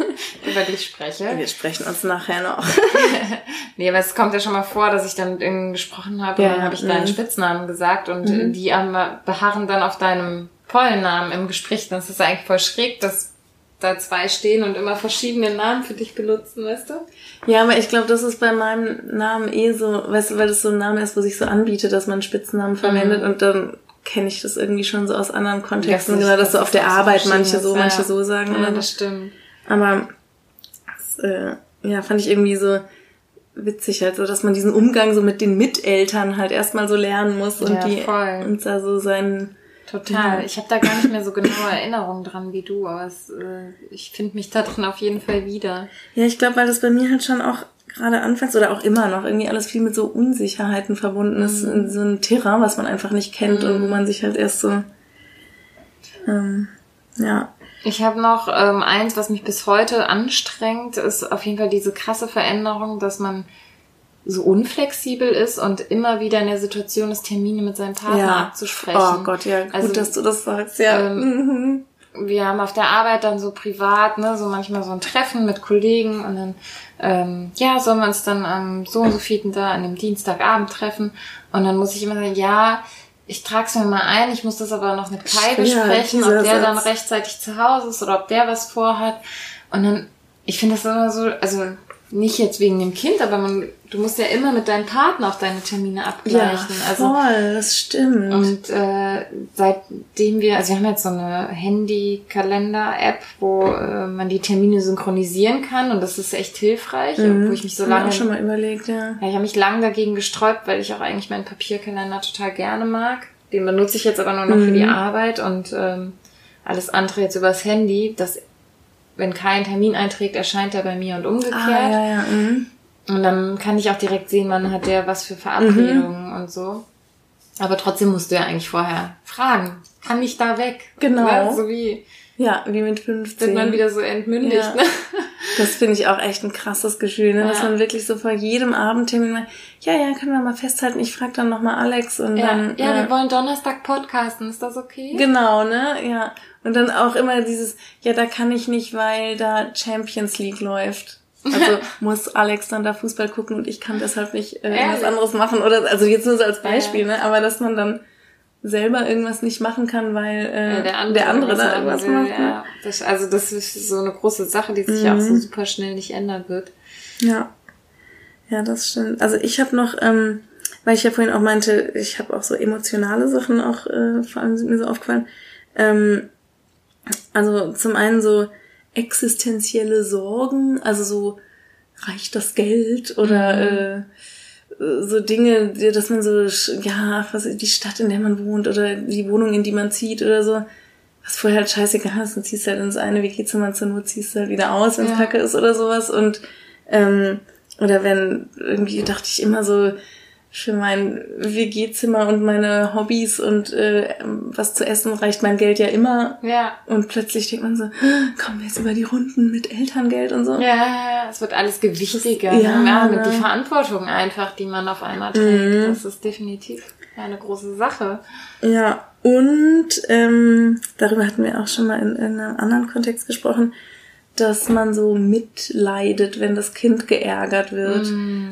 [LAUGHS] über dich spreche. Wir sprechen uns nachher noch. [LAUGHS] Nee, aber es kommt ja schon mal vor, dass ich dann mit irgendjemandem gesprochen habe Ja, und dann ja, habe ich mhm. deinen Spitznamen gesagt und äh, die beharren dann auf deinem vollen Namen im Gespräch. Das ist eigentlich voll schräg, dass da zwei stehen und immer verschiedene Namen für dich benutzen, weißt du? Ja, aber ich glaube, das ist bei meinem Namen eh so, weißt du, weil das so ein Name ist, wo sich so anbietet, dass man Spitznamen verwendet und dann kenne ich das irgendwie schon so aus anderen Kontexten, genau, dass das so auf der so Arbeit manche so, manche ja. so sagen. Ja, oder das stimmt. Aber das, äh, ja, fand ich irgendwie so witzig halt so, dass man diesen Umgang so mit den Miteltern halt erstmal so lernen muss und Ja, die voll. und da so seinen Total. Ja. Ich habe da gar nicht mehr so genaue Erinnerungen dran wie du, aber es, äh, ich finde mich da drin auf jeden Fall wieder. Ja, ich glaube, weil das bei mir halt schon auch gerade anfangs oder auch immer noch irgendwie alles viel mit so Unsicherheiten verbunden ist. Mhm. So ein Terrain, was man einfach nicht kennt und wo man sich halt erst so, ähm, ja. Ich habe noch ähm, eins, was mich bis heute anstrengt, ist auf jeden Fall diese krasse Veränderung, dass man so unflexibel ist und immer wieder in der Situation ist, Termine mit seinem Partner Ja. abzusprechen. Oh Gott, ja, gut, Also, dass du das sagst, ja. ähm, Mhm. wir haben auf der Arbeit dann so privat, ne, so manchmal so ein Treffen mit Kollegen und dann, ähm, ja, sollen wir uns dann am so und so vierten da an dem Dienstagabend treffen und dann muss ich immer sagen, ja, ich trag's mir mal ein, ich muss das aber noch mit Kai Ja, besprechen, ob der dann Satz. rechtzeitig zu Hause ist oder ob der was vorhat und dann, ich finde das immer so, also nicht jetzt wegen dem Kind, aber man, du musst ja immer mit deinem Partner auch deine Termine Ja, abgleichen. also voll, das stimmt. und äh, seitdem wir, also wir haben jetzt so eine Handy-Kalender-App, wo äh, man die Termine synchronisieren kann und das ist echt hilfreich, wo ich mich so lange, auch schon mal überlegt, ja. ja, ich habe mich lange dagegen gesträubt, weil ich auch eigentlich meinen Papierkalender total gerne mag. Den benutze ich jetzt aber nur noch für Mhm. die Arbeit und ähm, alles andere jetzt übers Handy. Das, wenn kein Termin einträgt, erscheint er bei mir und umgekehrt. Ah, ja, ja. Mhm. Und dann kann ich auch direkt sehen, wann hat der was für Verabredungen Mhm. und so. Aber trotzdem musst du ja eigentlich vorher fragen. Kann ich da weg? Genau. Ne? So wie Ja, wie mit 15. wird man wieder so entmündigt. Ja. Ne? Das finde ich auch echt ein krasses Gefühl, ne? dass Ja. man wirklich so vor jedem Abendtermin mal, ja, ja, können wir mal festhalten, ich frage dann nochmal Alex und Ja, dann. ja, wir wollen Donnerstag podcasten. Ist das okay? Genau, ne? Ja. Und dann auch immer dieses, ja, da kann ich nicht, weil da Champions League läuft. Also [LAUGHS] muss Alex dann da Fußball gucken und ich kann deshalb nicht äh, was anderes machen. Oder also jetzt nur so als Beispiel, ne? Aber dass man dann selber irgendwas nicht machen kann, weil äh, Ja, der andere, der andere da irgendwas will, macht. ne? Ja, das, also das ist so eine große Sache, die sich auch Mhm. so super schnell nicht ändern wird. Ja. Ja, das stimmt. Also ich habe noch, ähm, weil ich ja vorhin auch meinte, ich habe auch so emotionale Sachen auch, äh, vor allem sind mir so aufgefallen. Ähm, also zum einen so existenzielle Sorgen, also so reicht das Geld? Oder äh, so Dinge, dass man so, ja, was die Stadt, in der man wohnt oder die Wohnung, in die man zieht oder so, was vorher halt scheißegal ist, dann ziehst du halt ins eine WG-Zimmer zur Not ziehst du halt wieder aus, wenn es Ja. kacke ist oder sowas. Und ähm, oder wenn irgendwie dachte ich immer so für mein WG-Zimmer und meine Hobbys und äh, was zu essen reicht mein Geld ja immer Ja. und plötzlich denkt man so, kommen wir jetzt über die Runden mit Elterngeld und so. Ja, es wird alles gewichtiger. Ja, ne? ja, mit ne. die Verantwortung einfach, die man auf einmal trägt. Das ist definitiv eine große Sache. Ja, und ähm, darüber hatten wir auch schon mal in, in einem anderen Kontext gesprochen, dass man so mitleidet, wenn das Kind geärgert wird.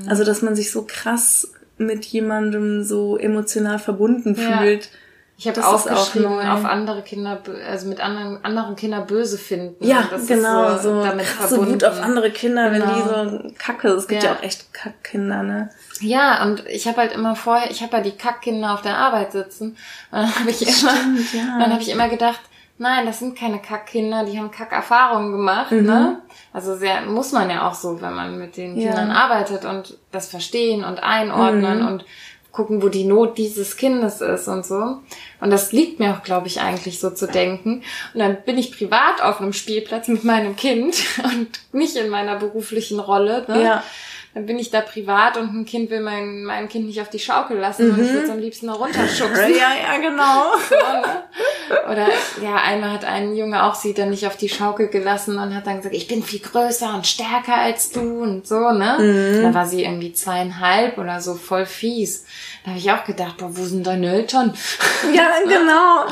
Also, dass man sich so krass mit jemandem so emotional verbunden Ja. fühlt. Ich habe auch aufgeschrieben, neu. auf andere Kinder, also mit anderen, anderen Kindern böse finden. Ja, das genau, ist so, so, damit krasse verbunden. Wut auf andere Kinder, wenn Genau. die so kacke. Es gibt ja, Ja. auch echt Kackkinder, ne? Ja, und ich habe halt immer vorher, ich habe ja die Kackkinder auf der Arbeit sitzen. Und dann habe ich immer, Stimmt, ja. dann habe ich immer gedacht, nein, das sind keine Kackkinder, die haben Kackerfahrungen gemacht, Mhm. ne? Also sehr, muss man ja auch so, wenn man mit den Ja. Kindern arbeitet und das verstehen und einordnen Mhm. und gucken, wo die Not dieses Kindes ist und so. Und das liegt mir auch, glaube ich, eigentlich so zu denken. Und dann bin ich privat auf einem Spielplatz mit meinem Kind [LAUGHS] und nicht in meiner beruflichen Rolle. Ne? Ja. Dann bin ich da privat und ein Kind will mein, mein Kind nicht auf die Schaukel lassen und ich würde es am liebsten noch runterschubsen. Ja, ja, genau. [LAUGHS] So, ne? Oder ja, einmal hat ein Junge auch sie dann nicht auf die Schaukel gelassen und hat dann gesagt, ich bin viel größer und stärker als du und so, ne? Mhm. Da war sie irgendwie zweieinhalb oder so, voll fies. Da habe ich auch gedacht, boah, wo sind deine Eltern? Ja, [LAUGHS] genau.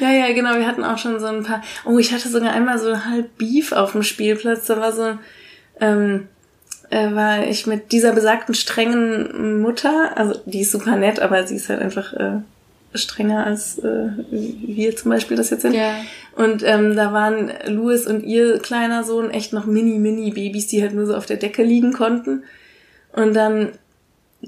Ja, ja, genau. Wir hatten auch schon so ein paar. Oh, ich hatte sogar einmal so halb Beef auf dem Spielplatz. Da war so, ähm, äh, war ich mit dieser besagten strengen Mutter. Also die ist super nett, aber sie ist halt einfach äh, strenger als äh, wir zum Beispiel das jetzt sind. Ja. Und ähm, da waren Louis und ihr kleiner Sohn echt noch mini mini Babys, die halt nur so auf der Decke liegen konnten. Und dann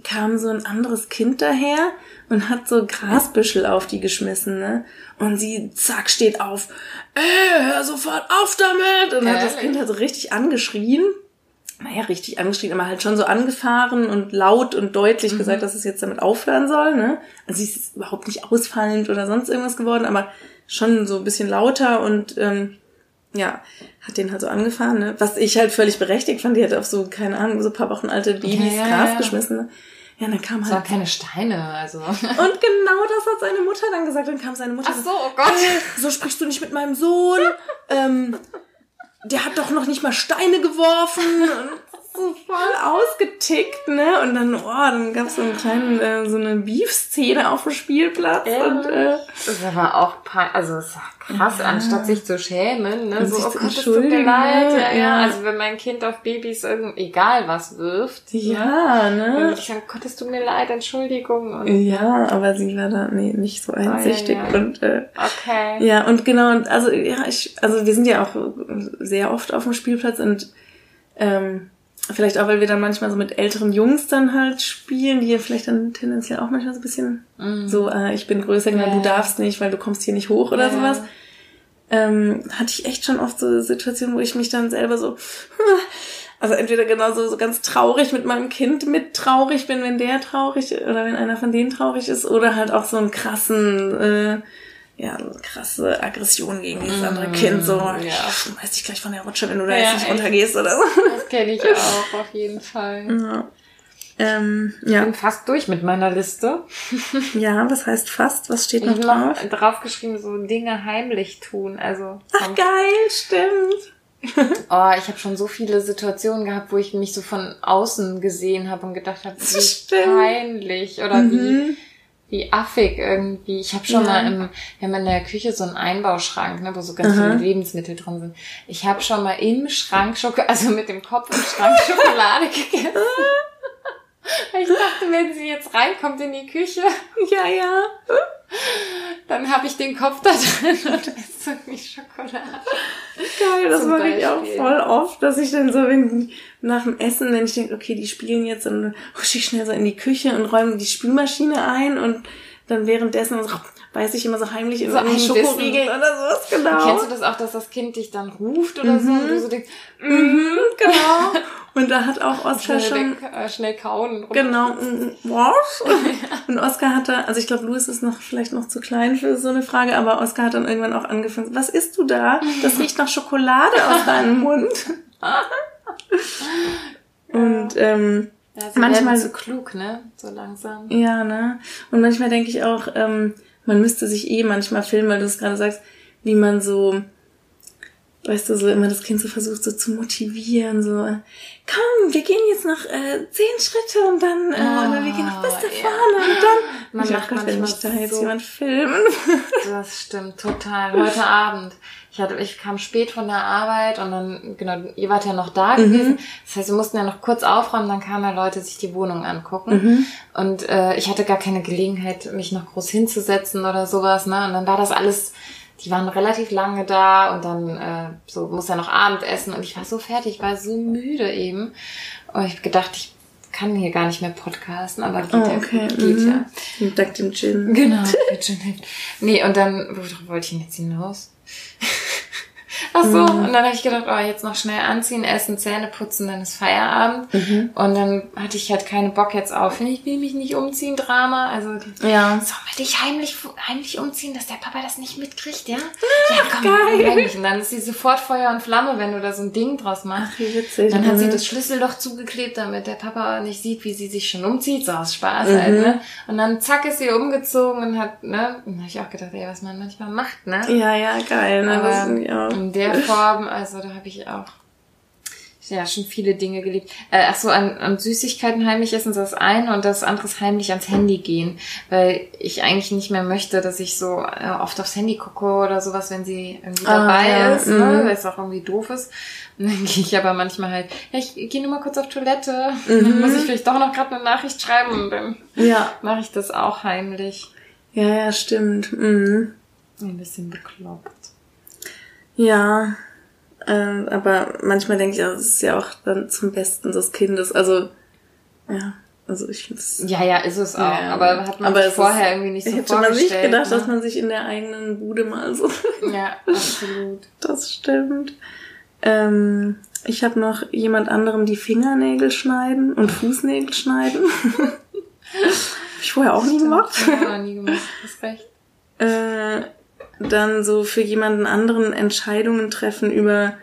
kam so ein anderes Kind daher und hat so Grasbüschel auf die geschmissen, ne? Und sie, zack, steht auf. Ey, hör sofort auf damit! Und hat das Ehrlich? Kind halt so richtig angeschrien. Naja, richtig angeschrien, aber halt schon so angefahren und laut und deutlich Mhm. gesagt, dass es jetzt damit aufhören soll, ne? Also sie ist überhaupt nicht ausfallend oder sonst irgendwas geworden, aber schon so ein bisschen lauter und ähm, ja, hat den halt so angefahren, ne? Was ich halt völlig berechtigt fand, die hat auf so, keine Ahnung, so ein paar Wochen alte Babys Ja, ja, Gras ja. geschmissen. Ne? Ja, dann kam halt. waren keine Steine, also. [LAUGHS] Und genau das hat seine Mutter dann gesagt. Dann kam seine Mutter Ach so, so, oh Gott. "Äh, so sprichst du nicht mit meinem Sohn. ähm, der hat doch noch nicht mal Steine geworfen. Und so voll ausgetickt, ne? Und dann, oh, dann gab's so einen kleinen, äh, so eine Beef-Szene auf dem Spielplatz. Und, äh, Das aber auch, also das ja krass, anstatt sich zu schämen, ne? Und So, sich oh zu Gott, es tut mir entschuldigen, leid. ne? Ja, ja. Ja. Also wenn mein Kind auf Babys irgend, egal was wirft, ne? ja, ne? würde ich sagen, Gott, es tut mir leid, Entschuldigung. Und, Ja, aber sie war da nee, nicht so einsichtig. ja, ja. Und äh, okay. ja, und genau, und also ja, ich, also wir sind ja auch sehr oft auf dem Spielplatz und ähm, vielleicht auch, weil wir dann manchmal so mit älteren Jungs dann halt spielen, die ja vielleicht dann tendenziell auch manchmal so ein bisschen so, äh, ich bin größer, genau, Ja. du darfst nicht, weil du kommst hier nicht hoch oder Ja. sowas. Ähm, hatte ich echt schon oft so Situationen, wo ich mich dann selber so, [LAUGHS] also entweder genauso so ganz traurig mit meinem Kind mit traurig bin, wenn der traurig oder wenn einer von denen traurig ist, oder halt auch so einen krassen, äh, ja, krasse Aggression gegen dieses andere Kind, so, ja. ich dich gleich von der Rutsche, wenn du da Ja, jetzt nicht echt. runtergehst oder so. Das kenne ich auch, auf jeden Fall. Ja. Ähm, Ich ja. bin fast durch mit meiner Liste. [LAUGHS] ja, was heißt fast? Was steht Ich noch habe noch drauf? draufgeschrieben, so Dinge heimlich tun. Also Ach, geil, stimmt. [LAUGHS] Oh, ich habe schon so viele Situationen gehabt, wo ich mich so von außen gesehen habe und gedacht habe, wie Stimmt. peinlich oder wie, wie affig irgendwie. Ich habe schon Ja. mal im, wir haben in der Küche so einen Einbauschrank, ne, wo so ganz viele Lebensmittel drin sind. Ich habe schon mal im Schrank Schokolade, also mit dem Kopf im Schrank Schokolade [LAUGHS] gegessen. Ich dachte, wenn sie jetzt reinkommt in die Küche, [LAUGHS] Ja, ja. dann habe ich den Kopf da drin und esse nicht Schokolade. Geil, das mache ich auch voll oft, dass ich dann so, wenn nach dem Essen, wenn ich denke, okay, die spielen jetzt, dann husch ich schnell so in die Küche und räume die Spülmaschine ein und dann währenddessen so, beiß ich immer so heimlich in So einen. Schokoriegel oder sowas, genau. Kennst du das auch, dass das Kind dich dann ruft oder so und du so denkst, Mhm, genau. [LAUGHS] Und da hat auch Oskar schnell, schon, weg, äh, schnell kauen. genau, was? [LAUGHS] Und Oskar hatte, also ich glaube, Louis ist noch vielleicht noch zu klein für so eine Frage, aber Oskar hat dann irgendwann auch angefangen, was isst du da? Das riecht nach Schokolade aus deinem [LAUGHS] Mund. Und ähm, Ja, Manchmal- so klug, ne? So langsam. Ja, ne? Und manchmal denke ich auch, ähm, man müsste sich eh manchmal filmen, weil du es gerade sagst, wie man so, weißt du, so immer das Kind so versucht so zu motivieren, so, komm, wir gehen jetzt noch äh, zehn Schritte und dann, äh, Oh, oder wir gehen noch bis da ja. vorne und dann. Man ich macht Gott, wenn mich da jetzt so- jemand filmen. Das stimmt total. Heute Abend. Ich hatte, ich kam spät von der Arbeit und dann, genau, ihr wart ja noch da gewesen. Das heißt, wir mussten ja noch kurz aufräumen, dann kamen ja Leute sich die Wohnung angucken. Und äh, ich hatte gar keine Gelegenheit, mich noch groß hinzusetzen oder sowas, ne? Und dann war das alles, die waren relativ lange da und dann äh, so muss ja noch Abendessen und ich war so fertig, ich war so müde eben. Und ich hab gedacht, ich kann hier gar nicht mehr podcasten, aber geht Oh, ja. okay. Geht ja. mhm. Dank dem Gin. Genau, hin. Nee, und dann, worauf wollte ich denn jetzt hinaus? Ach so, und dann habe ich gedacht, oh, jetzt noch schnell anziehen, essen, Zähne putzen, dann ist Feierabend. Und dann hatte ich halt keine Bock jetzt auf, ich will mich nicht umziehen, Drama. Also, Ja. sollen wir dich heimlich, heimlich umziehen, dass der Papa das nicht mitkriegt, ja? [LAUGHS] Ja, komm, geil. Und dann ist sie sofort Feuer und Flamme, wenn du da so ein Ding draus machst. Wie witzig. Dann hat sie Mhm. das Schlüsselloch zugeklebt, damit der Papa nicht sieht, wie sie sich schon umzieht, so aus Spaß Mhm. halt, ne? Und dann zack ist sie umgezogen und hat, ne? Und da hab ich auch gedacht, ey, was man manchmal macht, ne? Ja, ja, geil, ne? Aber in der Form, also da habe ich auch ja schon viele Dinge geliebt. Äh, ach so, an, an Süßigkeiten heimlich essen das eine und das andere ist heimlich ans Handy gehen, weil ich eigentlich nicht mehr möchte, dass ich so äh, oft aufs Handy gucke oder sowas, wenn sie irgendwie Ah, dabei ja, ist, mhm. ne? weil es auch irgendwie doof ist. Und dann [LAUGHS] gehe ich aber manchmal halt, ja, ich gehe nur mal kurz auf Toilette, Mhm. dann muss ich vielleicht doch noch gerade eine Nachricht schreiben und dann Ja. mache ich das auch heimlich. Ja, ja, stimmt. Mhm. Ein bisschen bekloppt. Ja, ähm, aber manchmal denke ich auch, es ist ja auch dann zum Besten des Kindes. Also, ja, also ich finde es. Ja, ja, ist es auch. Ja, aber hat man aber sich vorher ist- irgendwie nicht so hätte man vorgestellt. nicht gedacht, ne? dass man sich in der eigenen Bude mal so. [LAUGHS] Ja, absolut. das stimmt. Ähm, ich habe noch jemand anderem die Fingernägel schneiden und Fußnägel schneiden. [LAUGHS] hab ich vorher auch nie gemacht. Ja, nie gemacht. Hast recht. Äh, dann so für jemanden anderen Entscheidungen treffen über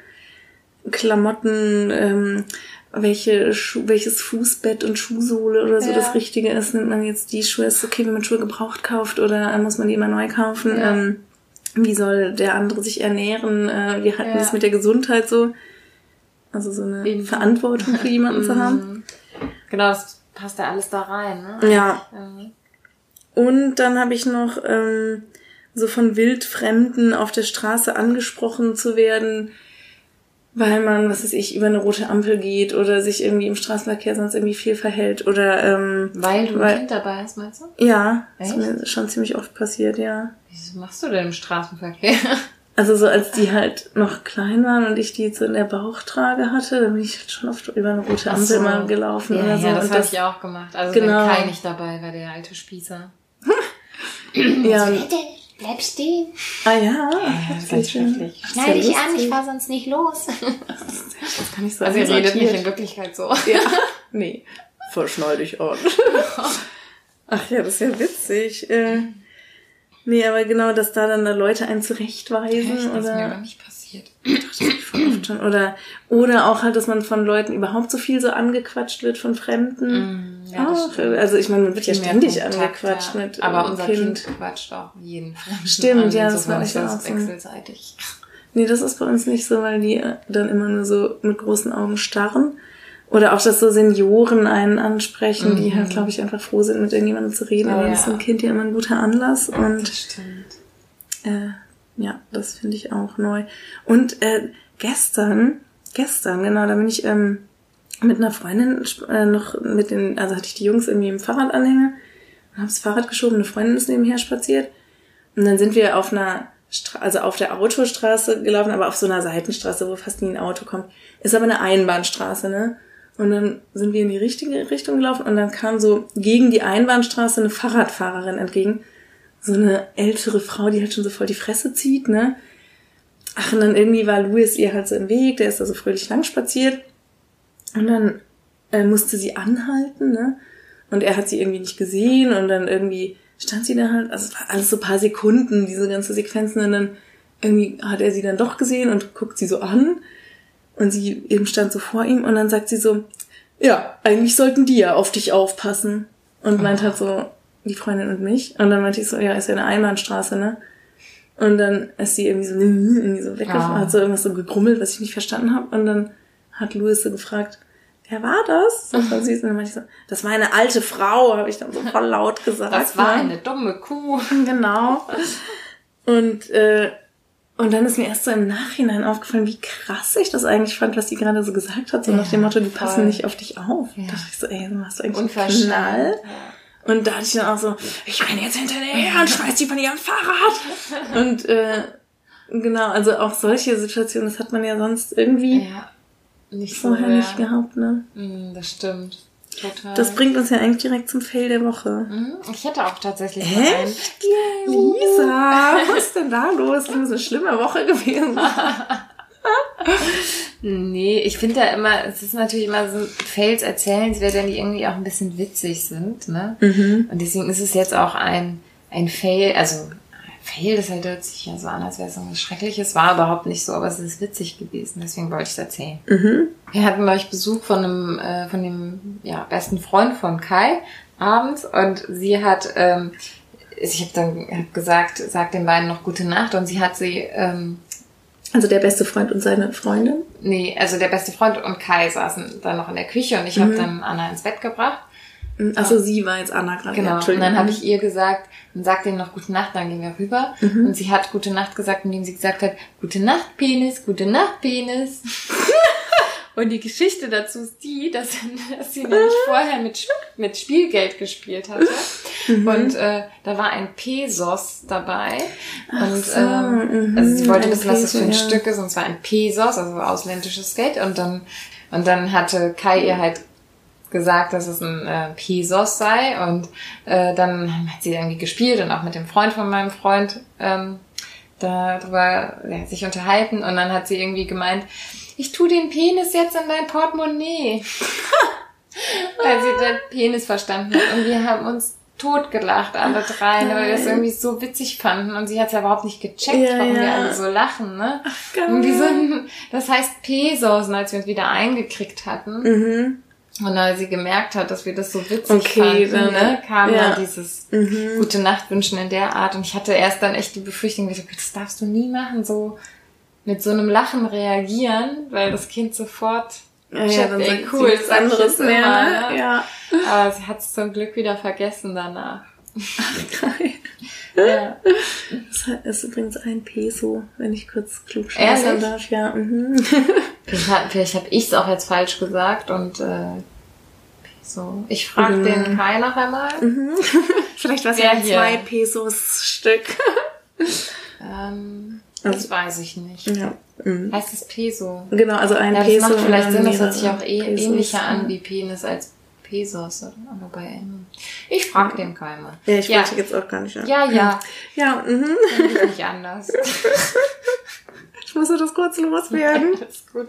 Klamotten, ähm, welche Schu welches Fußbett und Schuhsohle oder so Ja. das Richtige ist. Nimmt man jetzt die Schuhe, ist okay, wenn man Schuhe gebraucht kauft oder muss man die immer neu kaufen? Ja. Ähm, wie soll der andere sich ernähren? Äh, wie halten Ja. wir es mit der Gesundheit so? Also so eine Eben. Verantwortung für jemanden zu haben. [LAUGHS] Mhm. Genau, das passt ja alles da rein, ne? Ja. Ähm, Und dann habe ich noch ähm, so von Wildfremden auf der Straße angesprochen zu werden, weil man, was weiß ich, über eine rote Ampel geht oder sich irgendwie im Straßenverkehr sonst irgendwie viel verhält oder ähm, Weil du Weil- ein Kind dabei hast, meinst du? ja, ist Echt? mir schon ziemlich oft passiert, ja. Wieso machst du denn im Straßenverkehr? [LAUGHS] Also so als die halt noch klein waren und ich die jetzt so in der Bauchtrage hatte, dann bin ich halt schon oft über eine rote Ampel so. mal gelaufen ja, oder so. ja, das habe ich auch gemacht. Also Genau. wenn Kai nicht dabei war, der alte Spießer. [LAUGHS] ja, Bitte, bleib stehen. ah ja, das ist ganz schrecklich. Ist Schneid ja dich an, ich fahr sonst nicht los. [LAUGHS] Das kann ich so Also ihr redet nicht in Wirklichkeit so. Ja. [LAUGHS] Nee. Verschnall dich an. [LAUGHS] Ach ja, das ist ja witzig. Äh, nee, aber genau, dass da dann da Leute einen zurechtweisen Echt, das ist mir aber oder, nicht passiert. voll oft schon, oder oder auch halt, dass man von Leuten überhaupt so viel so angequatscht wird von Fremden. Mm, ja, das stimmt. also ich meine, man wird ja ständig Kontakt, angequatscht ja. mit Aber äh, unser kind. quatscht auch jeden Fremden Stimmt, an. ja, das war ich das auch so. wechselseitig. Nee, das ist bei uns nicht so, weil die äh, dann immer nur so mit großen Augen starren. Oder auch, dass so Senioren einen ansprechen, die halt, glaube ich, einfach froh sind, mit irgendjemandem zu reden. Mhm. Aber ja. das ist ein Kind ja immer ein guter Anlass. Und stimmt. äh, ja, das finde ich auch neu. Und äh, gestern, gestern, genau, da bin ich ähm, mit einer Freundin äh, noch mit den, also hatte ich die Jungs irgendwie im Fahrradanhänger und habe das Fahrrad geschoben, eine Freundin ist nebenher spaziert. Und dann sind wir auf einer, Stra also auf der Autostraße gelaufen, aber auf so einer Seitenstraße, wo fast nie ein Auto kommt. Ist aber eine Einbahnstraße, ne? Und dann sind wir in die richtige Richtung gelaufen und dann kam so gegen die Einbahnstraße eine Fahrradfahrerin entgegen. So eine ältere Frau, die halt schon so voll die Fresse zieht, ne? Ach, und dann irgendwie war Louis ihr halt so im Weg, der ist da so fröhlich lang spaziert. Und dann äh, musste sie anhalten, ne? Und er hat sie irgendwie nicht gesehen und dann irgendwie stand sie da halt, also es war alles so ein paar Sekunden, diese ganze Sequenzen und dann irgendwie hat er sie dann doch gesehen und guckt sie so an und sie eben stand so vor ihm und dann sagt sie so, ja, eigentlich sollten die ja auf dich aufpassen und meint halt so die Freundin und mich und dann meinte ich so, ja, ist ja eine Einbahnstraße, ne? Und dann ist sie irgendwie so, [LAUGHS] irgendwie so weggefahren, Ah. hat so irgendwas so gegrummelt, was ich nicht verstanden habe und dann hat Louis so gefragt, wer war das? So voll [LAUGHS] süß. Und dann meinte ich so, das war eine alte Frau, habe ich dann so voll laut gesagt. Das war ne? eine dumme Kuh. [LAUGHS] Genau. Und, äh, und dann ist mir erst so im Nachhinein aufgefallen, wie krass ich das eigentlich fand, was sie gerade so gesagt hat. So nach Ja, dem Motto, die voll. passen nicht auf dich auf. Ja. Da dachte ich so, ey, du machst eigentlich einen. Knall. Und da hatte ich dann auch so, ich renne jetzt hinterher und schmeiß die von ihrem Fahrrad. Und äh, genau, also auch solche Situationen, das hat man ja sonst irgendwie Ja. Nicht so. vorher ja. nicht gehabt, ne? Mm, Das stimmt. Total. Das bringt uns ja eigentlich direkt zum Fail der Woche. Mhm, Ich hätte auch tatsächlich mal einen. Echt? Lisa, was ist denn da los? Das ist eine schlimme Woche gewesen. [LAUGHS] Nee, ich finde ja immer, es ist natürlich immer so Fails erzählenswert, wenn die irgendwie auch ein bisschen witzig sind, ne? Mhm. Und deswegen ist es jetzt auch ein, ein Fail, also Fail, das halt hört sich ja so an, als wäre es irgendwas Schreckliches, war überhaupt nicht so, aber es ist witzig gewesen, deswegen wollte ich es erzählen. Mhm. Wir hatten euch Besuch von einem, äh, von dem ja, besten Freund von Kai abends und sie hat, ähm, ich habe dann hab gesagt, sag den beiden noch gute Nacht und sie hat sie, ähm, Also der beste Freund und seine Freundin. nee, also der beste Freund und Kai saßen dann noch in der Küche und ich habe dann Anna ins Bett gebracht. Also sie war jetzt Anna gerade. Genau. Ja, und dann habe ich ihr gesagt, dann sag denen noch gute Nacht, dann gehen wir rüber. Und sie hat gute Nacht gesagt, indem sie gesagt hat, gute Nacht, Penis, gute Nacht, Penis. [LAUGHS] Und die Geschichte dazu ist die, dass, [LAUGHS] dass sie nämlich vorher mit, mit Spielgeld gespielt hatte. Und äh, da war ein Pesos dabei. Und so, ähm, mhm, also sie wollte wissen, was das für ein ja. Stück ist. Und zwar ein Pesos, also ausländisches Geld. Und dann, und dann hatte Kai ihr halt gesagt, dass es ein äh, Pesos sei. Und äh, dann hat sie irgendwie gespielt und auch mit dem Freund von meinem Freund ähm, darüber ja, sich unterhalten. Und dann hat sie irgendwie gemeint, ich tu den Penis jetzt in dein Portemonnaie. [LAUGHS] Weil sie den Penis verstanden hat. Und wir haben uns totgelacht, alle drei, ne, weil wir das irgendwie so witzig fanden. Und sie hat ja überhaupt nicht gecheckt, Ja, warum wir ja. alle so lachen, ne? geil. Und die so, das heißt Pesos, als wir uns wieder eingekriegt hatten. Mhm. Und als sie gemerkt hat, dass wir das so witzig Okay, fanden, dann- ne, kam ja. dann dieses Mhm. gute Nachtwünschen in der Art. Und ich hatte erst dann echt die Befürchtung, das darfst du nie machen, so mit so einem Lachen reagieren, weil das Kind sofort Ja, ja, checkt, dann ey, cool, sag ich anderes mehr, immer, ne? ne? Ja. Aber sie hat es zum Glück wieder vergessen danach. Geil. [LAUGHS] Ja. Das ist übrigens ein Peso, wenn ich kurz klug Ehrlich? darf. Ja, mhm. [LAUGHS] Vielleicht, hat- vielleicht habe ich es auch jetzt falsch gesagt und äh, so. Ich frage Mhm. den Kai noch einmal. [LAUGHS] Vielleicht war es ja ein hier? zwei Pesos Stück. Ähm, Also- das weiß ich nicht. Ja. Mhm. Heißt es Peso? Genau, also ein Ja, das Peso. macht vielleicht Sinn, dann das hört sich auch eh, ähnlicher an wie Penis als Pesos. Oder? Aber bei M. Ich frage den Kai mal. Ja, ich ja. wollte jetzt auch gar nicht. Ja, ja, Ja, [LAUGHS] mhm. ich nicht anders. [LAUGHS] ich musste das kurz loswerden. [LAUGHS] Alles gut.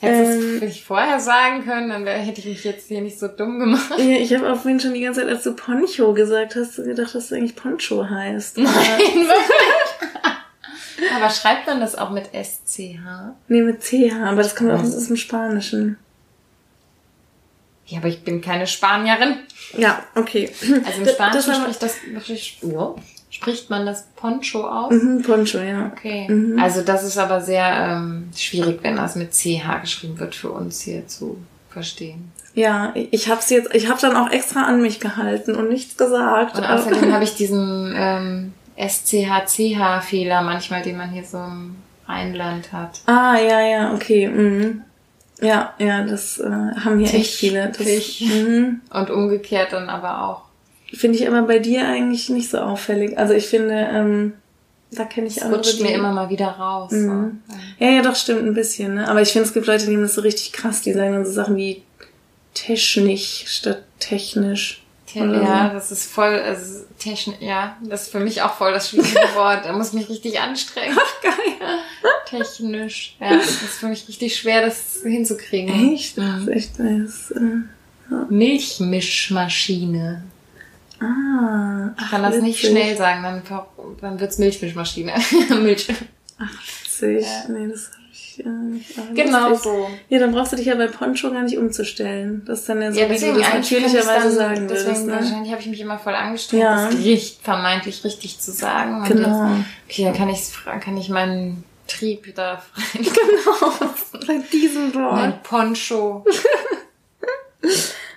Hättest Ähm. du es vorher sagen können, dann hätte ich mich jetzt hier nicht so dumm gemacht. ja, ich habe auch vorhin schon die ganze Zeit, als du Poncho gesagt hast, gedacht, dass du eigentlich Poncho heißt. Aber, Aber schreibt man das auch mit SCH? nee, mit CH, aber das kommt auch aus dem Spanischen. Ja, aber ich bin keine Spanierin. Ja, okay. Also im Spanischen spricht das spricht, oh, spricht man das Poncho aus? Mhm, Poncho, ja. Okay. Also das ist aber sehr ähm, schwierig, wenn das mit CH geschrieben wird für uns hier zu verstehen. Ja, ich hab's jetzt, ich habe dann auch extra an mich gehalten und nichts gesagt. Und außerdem [LAUGHS] habe ich diesen ähm, SCH-CH-Fehler manchmal, den man hier so im Rheinland hat. Ah, ja, ja, okay. Mhm. Ja, ja, das äh, haben hier echt Tisch, viele. Das Tisch. mhm. Und umgekehrt dann aber auch. finde ich aber bei dir eigentlich nicht so auffällig. Also ich finde, ähm, da kenne ich Es andere. rutscht mir immer mal wieder raus. Mhm. So. Ja, ja, doch, stimmt ein bisschen. Ne? Aber ich finde, es gibt Leute, die nehmen das so richtig krass. Die sagen dann so Sachen wie technisch statt technisch. Ja, das ist voll, also technisch, ja, das ist für mich auch voll das schwierige [LAUGHS] Wort. Da muss ich mich richtig anstrengen. Geil. Technisch. Ja, das ist für mich richtig schwer, das hinzukriegen. Echt? Das ist echt das, äh, Milchmischmaschine. Ah. Ich kann das nicht witzig. schnell sagen, dann, dann wird's Milchmischmaschine. [LAUGHS] Milch. Witzig. Nee, das äh, Genau so. Ja, dann brauchst du dich ja bei Poncho gar nicht umzustellen. Das ist dann ja so, Ja, wie du das natürlicherweise sagen deswegen würdest. Ne? wahrscheinlich habe ich mich immer voll angestrengt, Ja. das richtig, vermeintlich richtig zu sagen. Genau. Jetzt, okay, dann kann ich kann ich meinen Trieb da frei. [LAUGHS] Genau. [LAUGHS] Bei diesem Wort. Mein Poncho. [LAUGHS]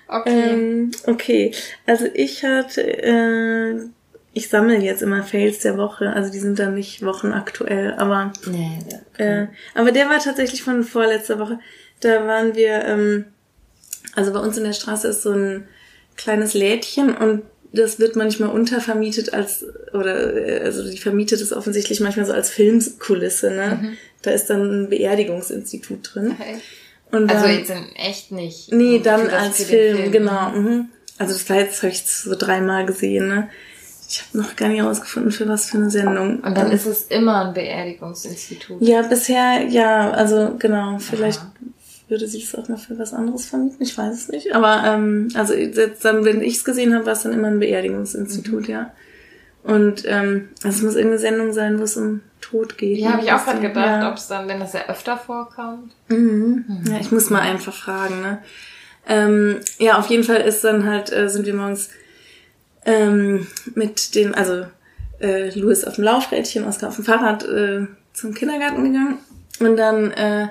Okay. Ähm, okay, also ich hatte, äh, ich sammle jetzt immer Fails der Woche, also die sind dann nicht wochenaktuell, aber nee, äh, aber der war tatsächlich von vorletzter Woche. Da waren wir, ähm, also bei uns in der Straße ist so ein kleines Lädchen und das wird manchmal untervermietet als, oder äh, also die vermietet es offensichtlich manchmal so als Filmkulisse, ne? Da ist dann ein Beerdigungsinstitut drin. okay. Und Also dann- jetzt in echt nicht. Nee, dann als den Film, genau. Mhm. Also das war jetzt, habe ich so dreimal gesehen, ne? Ich habe noch gar nicht herausgefunden, für was für eine Sendung. Und dann ist es immer ein Beerdigungsinstitut. Ja, bisher, ja, also genau, vielleicht würde sie es auch noch für was anderes vermieten, ich weiß es nicht. Aber ähm, also dann, wenn ich es gesehen habe, war es dann immer ein Beerdigungsinstitut, Mhm. ja. Und ähm, also es muss irgendeine Sendung sein, wo es um Tod geht. Ja, habe ich auch gerade gedacht, ja. ob es dann, wenn das ja öfter vorkommt. Mhm. Ja, ich muss mal einfach fragen, ne? Ähm, ja, auf jeden Fall ist dann halt, äh, sind wir morgens ähm, mit dem, also äh, Louis auf dem Laufrädchen, Oskar auf dem Fahrrad äh, zum Kindergarten gegangen. Und dann, äh,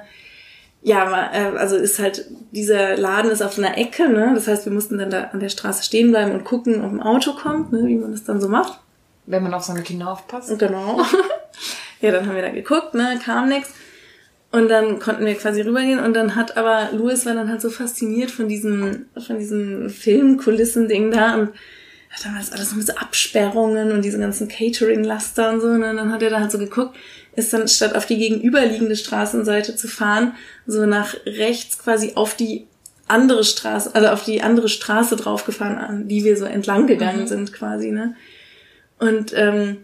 ja, äh, also ist halt, dieser Laden ist auf einer Ecke, ne? Das heißt, wir mussten dann da an der Straße stehen bleiben und gucken, ob ein Auto kommt, ne? wie man das dann so macht. Wenn man auf seine Kinder aufpasst. Genau. [LAUGHS] ja, dann haben wir da geguckt, ne, kam nix. Und dann konnten wir quasi rübergehen und dann hat aber Louis war dann halt so fasziniert von diesem, von diesem Filmkulissen-Ding da und das alles mit so Absperrungen und diese ganzen Catering-Laster und so. Und dann hat er da halt so geguckt, ist dann statt auf die gegenüberliegende Straßenseite zu fahren, so nach rechts quasi auf die andere Straße, also auf die andere Straße draufgefahren, an die wir so entlang gegangen sind quasi, ne? Und ähm,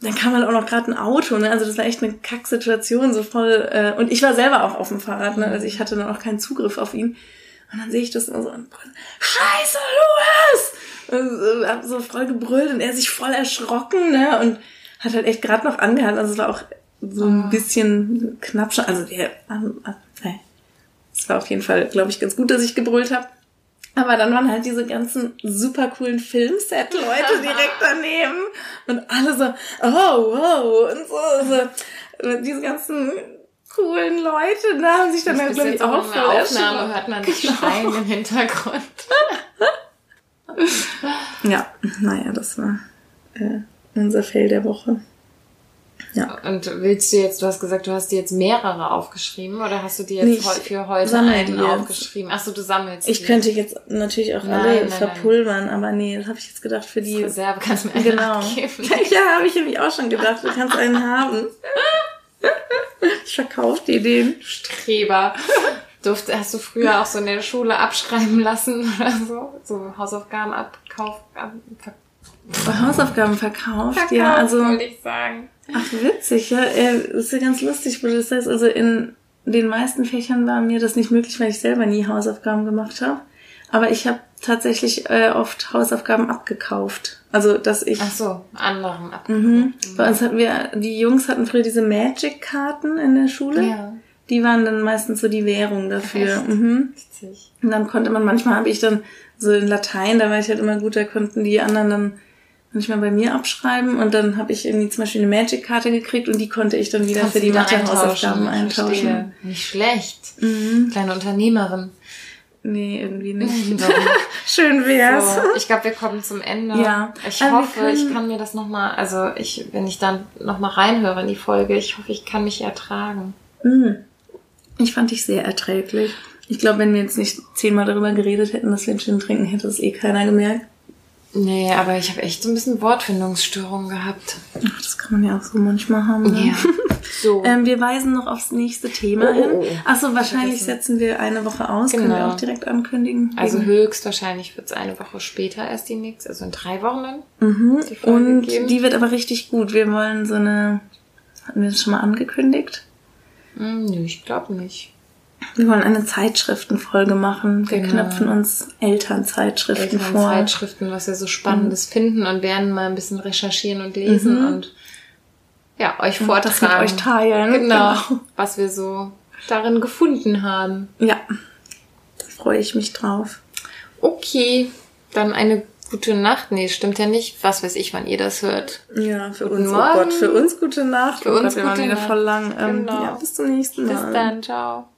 dann kam halt auch noch gerade ein Auto, ne? Also das war echt eine Kacksituation, so voll. Äh, und ich war selber auch auf dem Fahrrad, ne? Also ich hatte dann auch keinen Zugriff auf ihn. Und dann sehe ich das immer so und Scheiße, Louis! Äh, hab so voll gebrüllt und er sich voll erschrocken, ne? Und hat halt echt gerade noch angehalten. Also es war auch so ein bisschen knapp schon. Also der, ähm, äh, es war auf jeden Fall, glaube ich, ganz gut, dass ich gebrüllt habe. Aber dann waren halt diese ganzen super coolen Filmset-Leute [LAUGHS] direkt daneben und alle so, oh, wow, und so, so diese ganzen coolen Leute, da haben sich dann halt, glaube ich, auch voll Aufnahme hört man das Schreien im Hintergrund. [LAUGHS] Ja, naja, das war äh, unser Fail der Woche. Und willst du jetzt, du hast gesagt, du hast dir jetzt mehrere aufgeschrieben oder hast du dir jetzt ich heu- für heute einen aufgeschrieben? Ach so, du sammelst Ich die. könnte jetzt natürlich auch Nein, alle nein, nein. verpulvern, aber nee, das habe ich jetzt gedacht für die. Reserve kannst du mir Genau. [LAUGHS] abgeben. [LAUGHS] ja, habe ich nämlich auch schon gedacht, du kannst einen haben. [LAUGHS] Ich verkaufe dir den. Streber. Durfte, hast du früher auch so in der Schule abschreiben lassen oder so? So Hausaufgaben abkauf, ab, ver, Hausaufgaben verkauft, verkauft, ja, also. wollte ich sagen. Ach, witzig, ja. Äh, Das ist ja ganz lustig, wo du das sagst. Also in den meisten Fächern war mir das nicht möglich, weil ich selber nie Hausaufgaben gemacht habe. Aber ich habe tatsächlich äh, oft Hausaufgaben abgekauft. Also, dass ich. Ach so, anderen ab. Mhm. Bei uns hatten wir, die Jungs hatten früher diese Magic-Karten in der Schule. Ja. Die waren dann meistens so die Währung dafür. Mhm. Witzig. Und dann konnte man, manchmal habe ich dann so in Latein, da war ich halt immer gut, da konnten die anderen dann manchmal bei mir abschreiben und dann habe ich irgendwie zum Beispiel eine Magic-Karte gekriegt und die konnte ich dann wieder Kannst für die Mathe-Hausaufgaben eintauschen, eintauschen. Nicht schlecht. Mhm. Kleine Unternehmerin. Nee, irgendwie [LAUGHS] nicht. Schön wär's. So, ich glaube, wir kommen zum Ende. Ja. Ich Aber wir hoffe, ich können- kann mir das nochmal, also ich, wenn ich dann nochmal reinhöre in die Folge, ich hoffe, ich kann mich ertragen. Mhm. Ich fand dich sehr erträglich. Ich glaube, wenn wir jetzt nicht zehnmal darüber geredet hätten, dass wir einen Gin trinken, hätte das eh keiner gemerkt. Nee, aber ich habe echt so ein bisschen Wortfindungsstörungen gehabt. Ach, das kann man ja auch so manchmal haben. Ne? [LAUGHS] So. Ähm, wir weisen noch aufs nächste Thema Oh, hin. oh, oh. Achso, wahrscheinlich setzen wir eine Woche aus. Können wir Genau. auch direkt ankündigen. also höchstwahrscheinlich wird es eine Woche später erst die nächste, also in drei Wochen dann. Mhm. die Und geben. die wird aber richtig gut. Wir wollen so eine, hatten wir das schon mal angekündigt? Hm, nö, ich glaube nicht. Wir wollen eine Zeitschriftenfolge machen. Wir Genau. knöpfen uns Elternzeitschriften vor. Zeitschriften, was wir so Spannendes finden und werden mal ein bisschen recherchieren und lesen Mhm. und ja, euch Und das mit vortragen. euch teilen. Genau, was wir so darin gefunden haben. Ja, da freue ich mich drauf. Okay, dann eine gute Nacht. Nee, stimmt ja nicht. Was weiß ich, wann ihr das hört. Ja, für Guten uns, oh Morgen. Gott, für uns gute Nacht. Für oh uns Gott, wir waren gute wieder Nacht. voll lang. Ähm, Genau. Ja, bis zum nächsten Mal. Bis dann, ciao.